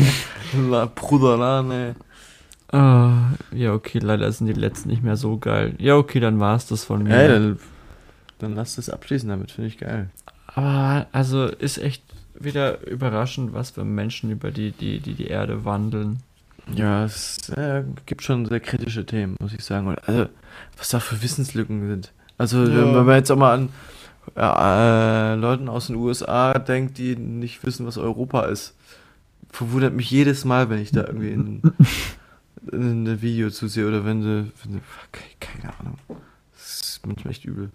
La, Bruder LAN, ey. Ah, ja, okay, leider sind die letzten nicht mehr so geil. Ja, okay, dann war es das von mir. Ey, dann, dann lass das abschließen damit, finde ich geil. Aber, also, ist echt wieder überraschend, was für Menschen über die, die, die, die Erde wandeln. Ja, es äh, gibt schon sehr kritische Themen, muss ich sagen. Also, was da für Wissenslücken sind. Also, ja. wenn man jetzt auch mal an äh, Leuten aus den USA denkt, die nicht wissen, was Europa ist, verwundert mich jedes Mal, wenn ich da irgendwie in, in ein Video zusehe oder wenn sie, wenn sie keine Ahnung. Das ist manchmal echt übel.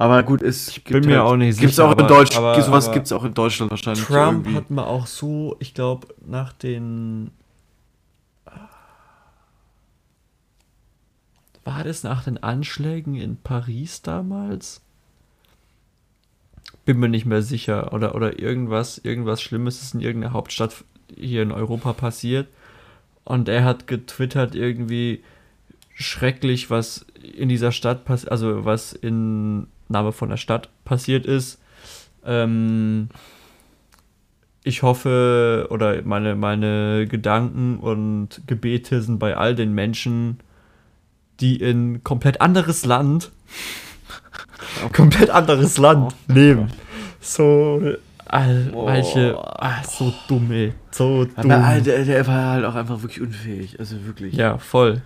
Aber gut, es ich bin mir halt, auch nicht gibt's sicher. Auch in Deutsch, aber, sowas gibt es auch in Deutschland wahrscheinlich. Trump irgendwie. hat man auch so, ich glaube, nach den. War das nach den Anschlägen in Paris damals? Bin mir nicht mehr sicher. Oder, oder irgendwas, irgendwas Schlimmes ist in irgendeiner Hauptstadt hier in Europa passiert. Und er hat getwittert irgendwie schrecklich, was in dieser Stadt passiert, also was in Name von der Stadt passiert ist. Ähm, ich hoffe, oder meine, meine Gedanken und Gebete sind bei all den Menschen, die in komplett anderes Land, komplett anderes Land oh, leben. So, all, oh. welche, ah, so dumm, ey. So dumm. Aber, der, der war halt auch einfach wirklich unfähig, also wirklich. Ja, voll.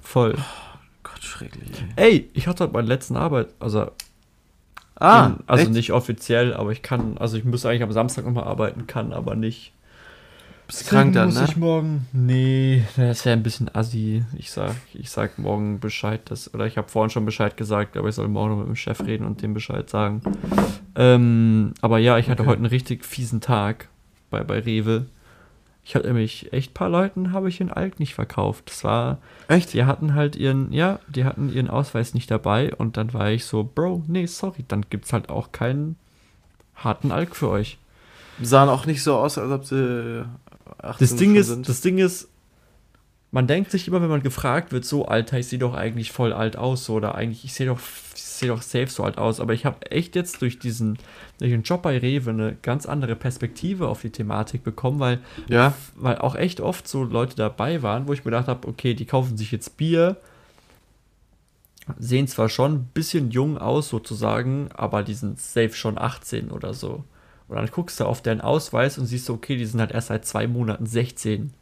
Voll. Gott, schrecklich. Ey, ich hatte heute meine letzten Arbeit, also Ah, in, also echt? nicht offiziell, aber ich kann, also ich müsste eigentlich am Samstag nochmal arbeiten, kann aber nicht. Bist krank dann, muss ne? ich morgen. Nee, das wäre ein bisschen assi. Ich sag, ich sag morgen Bescheid, dass, oder ich habe vorhin schon Bescheid gesagt, aber ich soll morgen noch mit dem Chef reden und dem Bescheid sagen. Ähm, aber ja, ich hatte okay. heute einen richtig fiesen Tag bei, bei Rewe. Ich hatte nämlich echt paar Leuten habe ich den Alk nicht verkauft. Das war echt. Die hatten halt ihren, ja, die hatten ihren Ausweis nicht dabei und dann war ich so, Bro, nee, sorry, dann gibt's halt auch keinen harten Alk für euch. Sahen auch nicht so aus, als ob sie 18 das Ding ist, sind. Das Ding ist, man denkt sich immer, wenn man gefragt wird, so Alter, ich sehe doch eigentlich voll alt aus, so, oder eigentlich, ich sehe doch, ich sehe doch safe so alt aus. Aber ich habe echt jetzt durch diesen, durch den Job bei Rewe eine ganz andere Perspektive auf die Thematik bekommen, weil, Ja. weil auch echt oft so Leute dabei waren, wo ich mir gedacht habe, okay, die kaufen sich jetzt Bier, sehen zwar schon ein bisschen jung aus sozusagen, aber die sind safe schon 18 oder so. Und dann guckst du auf deren Ausweis und siehst du, okay, die sind halt erst seit zwei Monaten 16.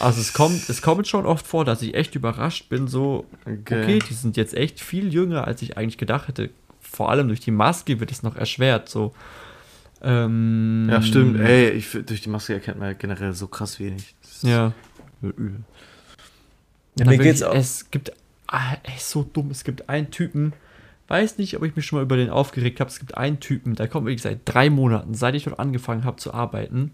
Also es kommt, es kommt schon oft vor, dass ich echt überrascht bin, so, Okay. okay, die sind jetzt echt viel jünger, als ich eigentlich gedacht hätte. Vor allem durch die Maske wird es noch erschwert, so. Ähm, Ja, stimmt. Ey, ich, durch die Maske erkennt man ja generell so krass wenig. Ja. übel. Ja, mir geht's geht's auch- Es gibt, ah, ey, so dumm, es gibt einen Typen, weiß nicht, ob ich mich schon mal über den aufgeregt habe, es gibt einen Typen, der kommt wirklich seit drei Monaten, seit ich dort angefangen habe zu arbeiten,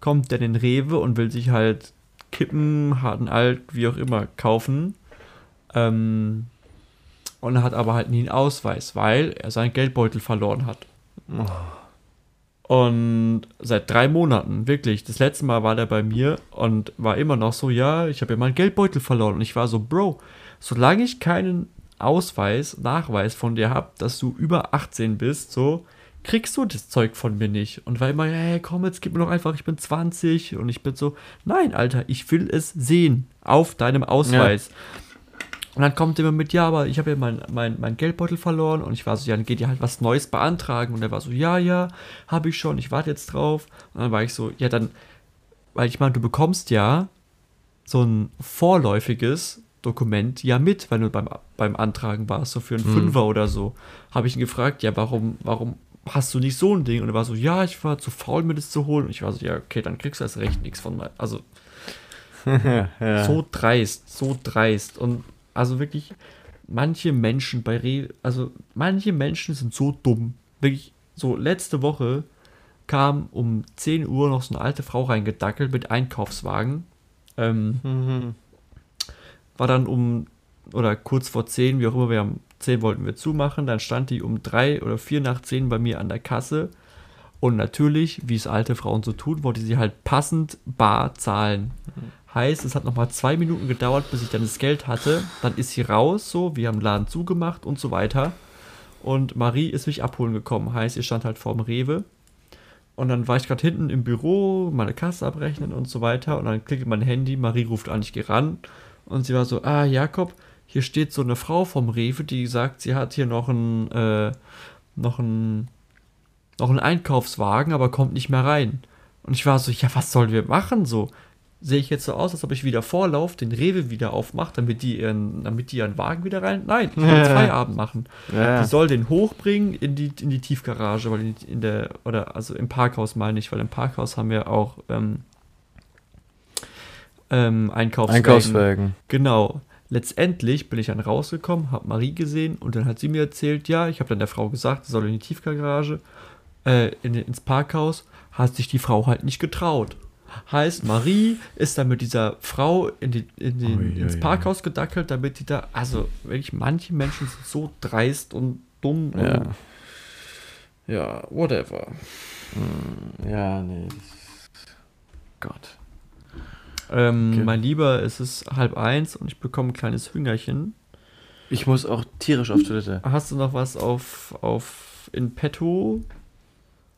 kommt der in Rewe und will sich halt Kippen, harten Alt, wie auch immer, kaufen. Ähm, und hat aber halt nie einen Ausweis, weil er seinen Geldbeutel verloren hat. Und seit drei Monaten, wirklich. Das letzte Mal war der bei mir und war immer noch so, ja, ich habe ja meinen Geldbeutel verloren. Und ich war so, Bro, solange ich keinen Ausweis, Nachweis von dir habe, dass du über 18 bist, so, kriegst du das Zeug von mir nicht. Und war immer, hey, komm, jetzt gib mir doch einfach, ich bin 20. Und ich bin so, nein, Alter, ich will es sehen auf deinem Ausweis. Und dann kommt immer mit, ja, aber ich habe ja mein, mein, mein Geldbeutel verloren. Und ich war so, ja, dann geht ihr halt was Neues beantragen. Und er war so, ja, ja, habe ich schon, ich warte jetzt drauf. Und dann war ich so, ja, dann, weil ich meine, du bekommst ja so ein vorläufiges Dokument ja mit, wenn du beim, beim Antragen warst, so für einen Fünfer oder so. Habe ich ihn gefragt, ja, warum, warum hast du nicht so ein Ding? Und er war so, ja, ich war zu faul, mir das zu holen. Und ich war so, ja, okay, dann kriegst du erst recht nichts von mir. Also, ja. so dreist, so dreist. Und also wirklich, manche Menschen bei Re, also manche Menschen sind so dumm. Wirklich, so letzte Woche kam um 10 Uhr noch so eine alte Frau reingedackelt mit Einkaufswagen. Ähm, Mhm. War dann um, oder kurz vor 10, wie auch immer, wir haben 10 wollten wir zumachen, dann stand die um 3 oder 4 nach 10 bei mir an der Kasse. Und natürlich, wie es alte Frauen so tun, wollte sie halt passend bar zahlen. Heißt, es hat nochmal zwei Minuten gedauert, bis ich dann das Geld hatte. Dann ist sie raus, so, wir haben den Laden zugemacht und so weiter. Und Marie ist mich abholen gekommen. Heißt, ihr stand halt vorm Rewe. Und dann war ich gerade hinten im Büro, meine Kasse abrechnen und so weiter. Und dann klickt mein Handy, Marie ruft an, ich gehe ran. Und sie war so, ah, Jakob, hier steht so eine Frau vom Rewe, die sagt, sie hat hier noch einen, äh, noch einen, noch einen Einkaufswagen, aber kommt nicht mehr rein. Und ich war so, ja, was sollen wir machen so? Sehe ich jetzt so aus, als ob ich wieder vorlauf, den Rewe wieder aufmache, damit die ihren, damit die ihren Wagen wieder rein? Nein, ich will jetzt Feierabend machen. Ja. Die soll den hochbringen in die, in die Tiefgarage, weil in, in der, oder also im Parkhaus meine ich, weil im Parkhaus haben wir auch ähm, ähm, Einkaufswagen. Einkaufswagen. Genau. Letztendlich bin ich dann rausgekommen, habe Marie gesehen und dann hat sie mir erzählt, ja, ich habe dann der Frau gesagt, sie soll in die Tiefgarage, äh, in, ins Parkhaus, hat sich die Frau halt nicht getraut. Heißt, Marie ist dann mit dieser Frau in die, in den, Ui, ins Parkhaus gedackelt, damit die da, also wirklich, manche Menschen sind so dreist und dumm Ja. und ja, whatever. Ja, nee. Gott. Ähm, Okay. Mein Lieber, es ist halb eins und ich bekomme ein kleines Hüngerchen. Ich muss auch tierisch auf Toilette. Hast du noch was auf, auf in petto?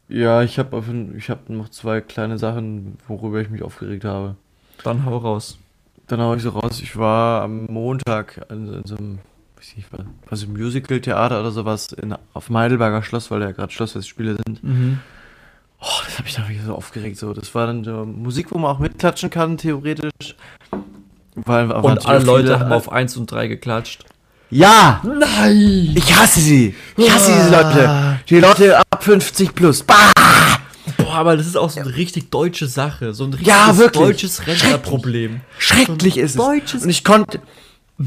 Ja, ich habe ich hab noch zwei kleine Sachen, worüber ich mich aufgeregt habe. Dann hau raus. Dann hau ich so raus, ich war am Montag in, in so einem, weiß nicht, was, Musical-Theater oder sowas in, auf dem Heidelberger Schloss, weil ja gerade Schlossfestspiele sind. Mhm. Oh, das habe ich dann wieder so aufgeregt. So. Das war dann so Musik, wo man auch mitklatschen kann, theoretisch. Weil, Und alle Leute haben auf 1 und 3 geklatscht. Ja! Nein! Ich hasse sie! Ich hasse diese Leute! Die Leute ab 50 plus. Bah! Boah, aber das ist auch so eine richtig deutsche Sache. So ein richtiges Ja, deutsches Rentnerproblem. Schrecklich ist es. Und ich konnte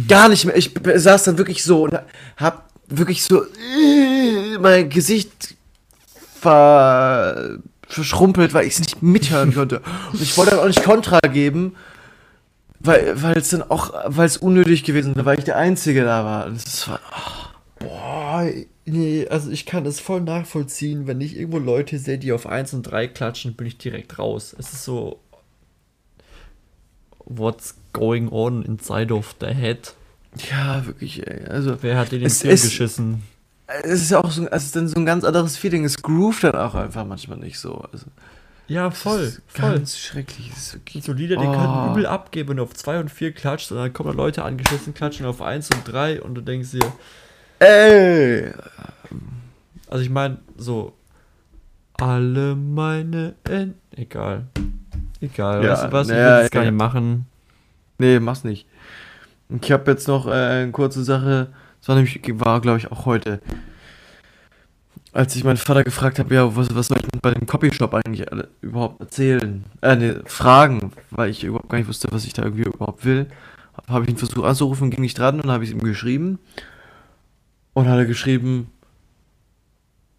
gar nicht mehr. Ich saß dann wirklich so und hab wirklich so äh, mein Gesicht ver, verschrumpelt, weil ich es nicht mithören konnte. Und ich wollte dann auch nicht Kontra geben, weil weil es dann auch, weil es unnötig gewesen wäre, weil ich der Einzige da war. Und das war Boah, nee, also ich kann es voll nachvollziehen, wenn ich irgendwo Leute sehe, die auf 1 und 3 klatschen, bin ich direkt raus. Es ist so. what's going on inside of the head. Ja, wirklich, ey. Also, Wer hat in den es Film ist- geschissen? Es ist ja auch so, es ist dann so ein ganz anderes Feeling. Es groovt dann auch einfach manchmal nicht so. Also, Ja, voll, ist voll. Ganz schrecklich. Das ist So Lieder, die Oh. können übel abgeben, wenn du auf 2 und 4 klatscht und dann kommen da Leute angeschissen, klatschen auf 1 und 3 und du denkst dir, ey! also ich meine, so, alle meine En Egal. Egal, Ja, weißt du was? Ich will das gar ja. nicht machen. Nee, mach's nicht. Ich habe jetzt noch äh, eine kurze Sache. Das war nämlich, war glaube ich auch heute. Als ich meinen Vater gefragt habe, ja, was, was soll ich denn bei dem Copyshop eigentlich alle, überhaupt erzählen? Äh, nee, fragen, weil ich überhaupt gar nicht wusste, was ich da irgendwie überhaupt will. Habe hab ich ihn versucht anzurufen, ging nicht dran und dann habe ich ihm geschrieben. Und hat er geschrieben,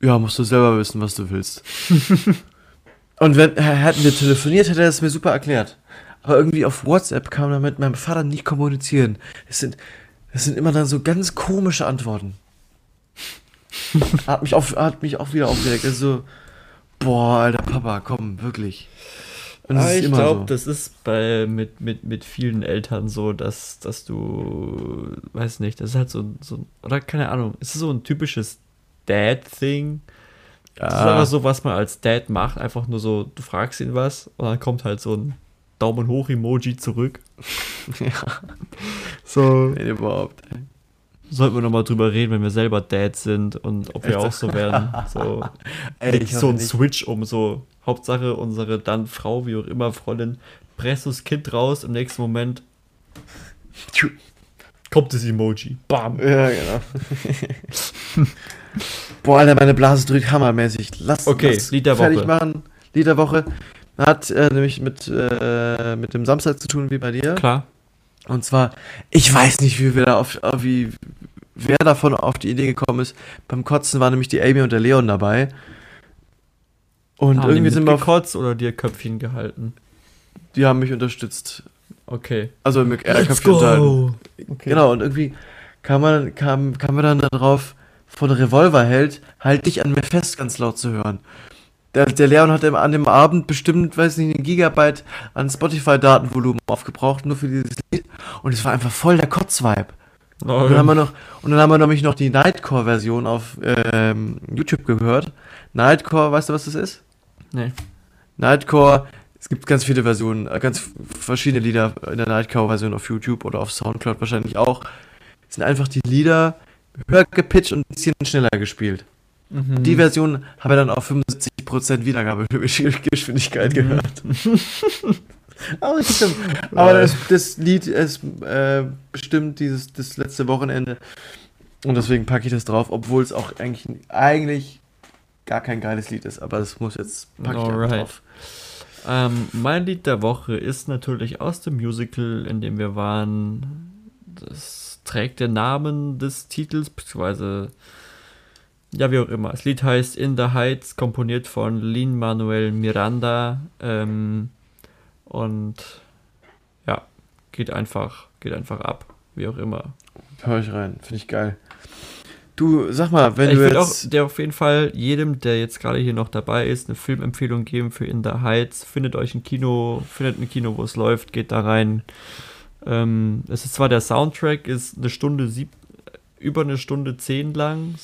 ja, musst du selber wissen, was du willst. und wenn hätten wir telefoniert, hätte er es mir super erklärt. Aber irgendwie auf WhatsApp kann man mit meinem Vater nicht kommunizieren. Es sind, es sind immer dann so ganz komische Antworten. hat, mich auch, hat mich auch wieder aufgeregt. Also, boah, alter Papa, komm, wirklich. Das ist ich glaube, so. das ist bei mit, mit, mit vielen Eltern so, dass, dass du, weiß nicht, das ist halt so, so oder keine Ahnung, es ist so ein typisches Dad-Thing. Das ist Ja. einfach so, was man als Dad macht, einfach nur so, du fragst ihn was und dann kommt halt so ein Daumen hoch Emoji zurück. ja, So. nee, überhaupt. ey. Sollten wir nochmal drüber reden, wenn wir selber Dad sind und ob wir auch so werden. So, Ey, ich so ein nicht. Switch um, so Hauptsache unsere dann Frau, wie auch immer, Freundin, presst das Kind raus, im nächsten Moment kommt das Emoji. Bam. Ja, genau. Boah, Alter, meine Blase drückt hammermäßig. Lass Okay, lass Lied der fertig machen. Lied der Woche. Hat äh, nämlich mit, äh, mit dem Samstag zu tun wie bei dir. Klar. Und zwar, ich weiß nicht, wie wir da auf, auf wie, wer davon auf die Idee gekommen ist. Beim Kotzen waren nämlich die Amy und der Leon dabei. Und Haben irgendwie sind wir gekotzt oder dir Köpfchen gehalten? die haben mich unterstützt. Okay. Also mit äh, Köpfchen unterhalten. Okay. Genau, und irgendwie kam man, kam, kam man dann darauf, von Revolverheld, halt dich an mir fest, ganz laut zu hören. Der, der Leon hat an dem Abend bestimmt, weiß nicht, einen Gigabyte an Spotify-Datenvolumen aufgebraucht, nur für dieses Lied. Und es war einfach voll der Kotz-Vibe. Oh, Und dann haben wir noch, und dann haben wir nämlich noch die Nightcore-Version auf ähm, YouTube gehört. Nightcore, weißt du, was das ist? nee. Nightcore, es gibt ganz viele Versionen, äh, ganz verschiedene Lieder in der Nightcore-Version auf YouTube oder auf Soundcloud wahrscheinlich auch. Es sind einfach die Lieder höher gepitcht und ein bisschen schneller gespielt. Mhm. Die Version habe ich dann auf 75% Wiedergabegeschwindigkeit Mhm. gehört. Aber. Aber das, das Lied ist äh, bestimmt dieses das letzte Wochenende. Und deswegen packe ich das drauf, obwohl es auch eigentlich, eigentlich gar kein geiles Lied ist. Aber das muss jetzt packe ich Alright. drauf. Ähm, mein Lied der Woche ist natürlich aus dem Musical, in dem wir waren. Das trägt den Namen des Titels, beziehungsweise ja, wie auch immer. Das Lied heißt In the Heights, komponiert von Lin Manuel Miranda. Ähm, und ja, geht einfach, geht einfach ab, wie auch immer. Hör ich rein, finde ich geil. Du, sag mal, wenn ich du würde auch jetzt. der auf jeden Fall jedem, der jetzt gerade hier noch dabei ist, eine Filmempfehlung geben für In the Heights. Findet euch ein Kino, findet ein Kino, wo es läuft, geht da rein. Ähm, es ist zwar der Soundtrack, ist eine Stunde sieb, über eine Stunde zehn lang.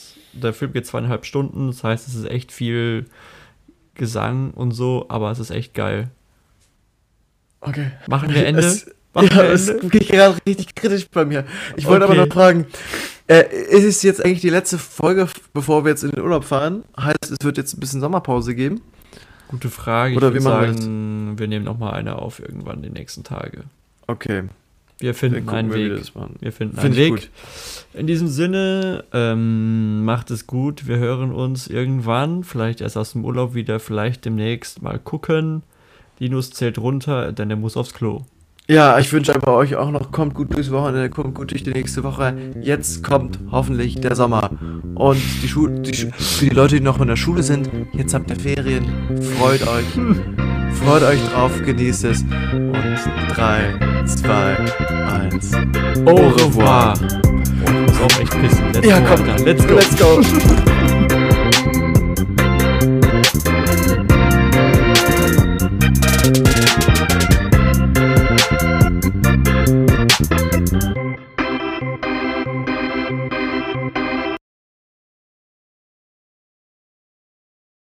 Der Film geht zweieinhalb Stunden, das heißt, es ist echt viel Gesang und so, aber es ist echt geil. Okay. Machen wir Ende? Es, Machen ja, wir es geht gerade richtig kritisch bei mir. Ich wollte aber Okay. noch fragen, äh, ist es jetzt eigentlich die letzte Folge, bevor wir jetzt in den Urlaub fahren? Heißt, es wird jetzt ein bisschen Sommerpause geben? Gute Frage. Oder ich wie wir sagen, wir nehmen noch mal eine auf irgendwann die nächsten Tage. Okay. Wir finden gucken, einen wir Weg. machen. Wir finden Find einen Weg. gut. In diesem Sinne, ähm, macht es gut. Wir hören uns irgendwann, vielleicht erst aus dem Urlaub wieder, vielleicht demnächst mal gucken. Linus zählt runter, denn er muss aufs Klo. Ja, ich wünsche einfach euch auch noch, kommt gut durchs Wochenende, kommt gut durch die nächste Woche. Jetzt kommt hoffentlich der Sommer. Und die Schule, die Schu für die Leute, die noch in der Schule sind, jetzt habt ihr Ferien. Freut euch. Freut euch drauf, genießt es. Und 3, 2, 1. Au revoir. Oh, ich muss auch echt pissen. Let's Ja, komm, Alter. Let's go. Let's go.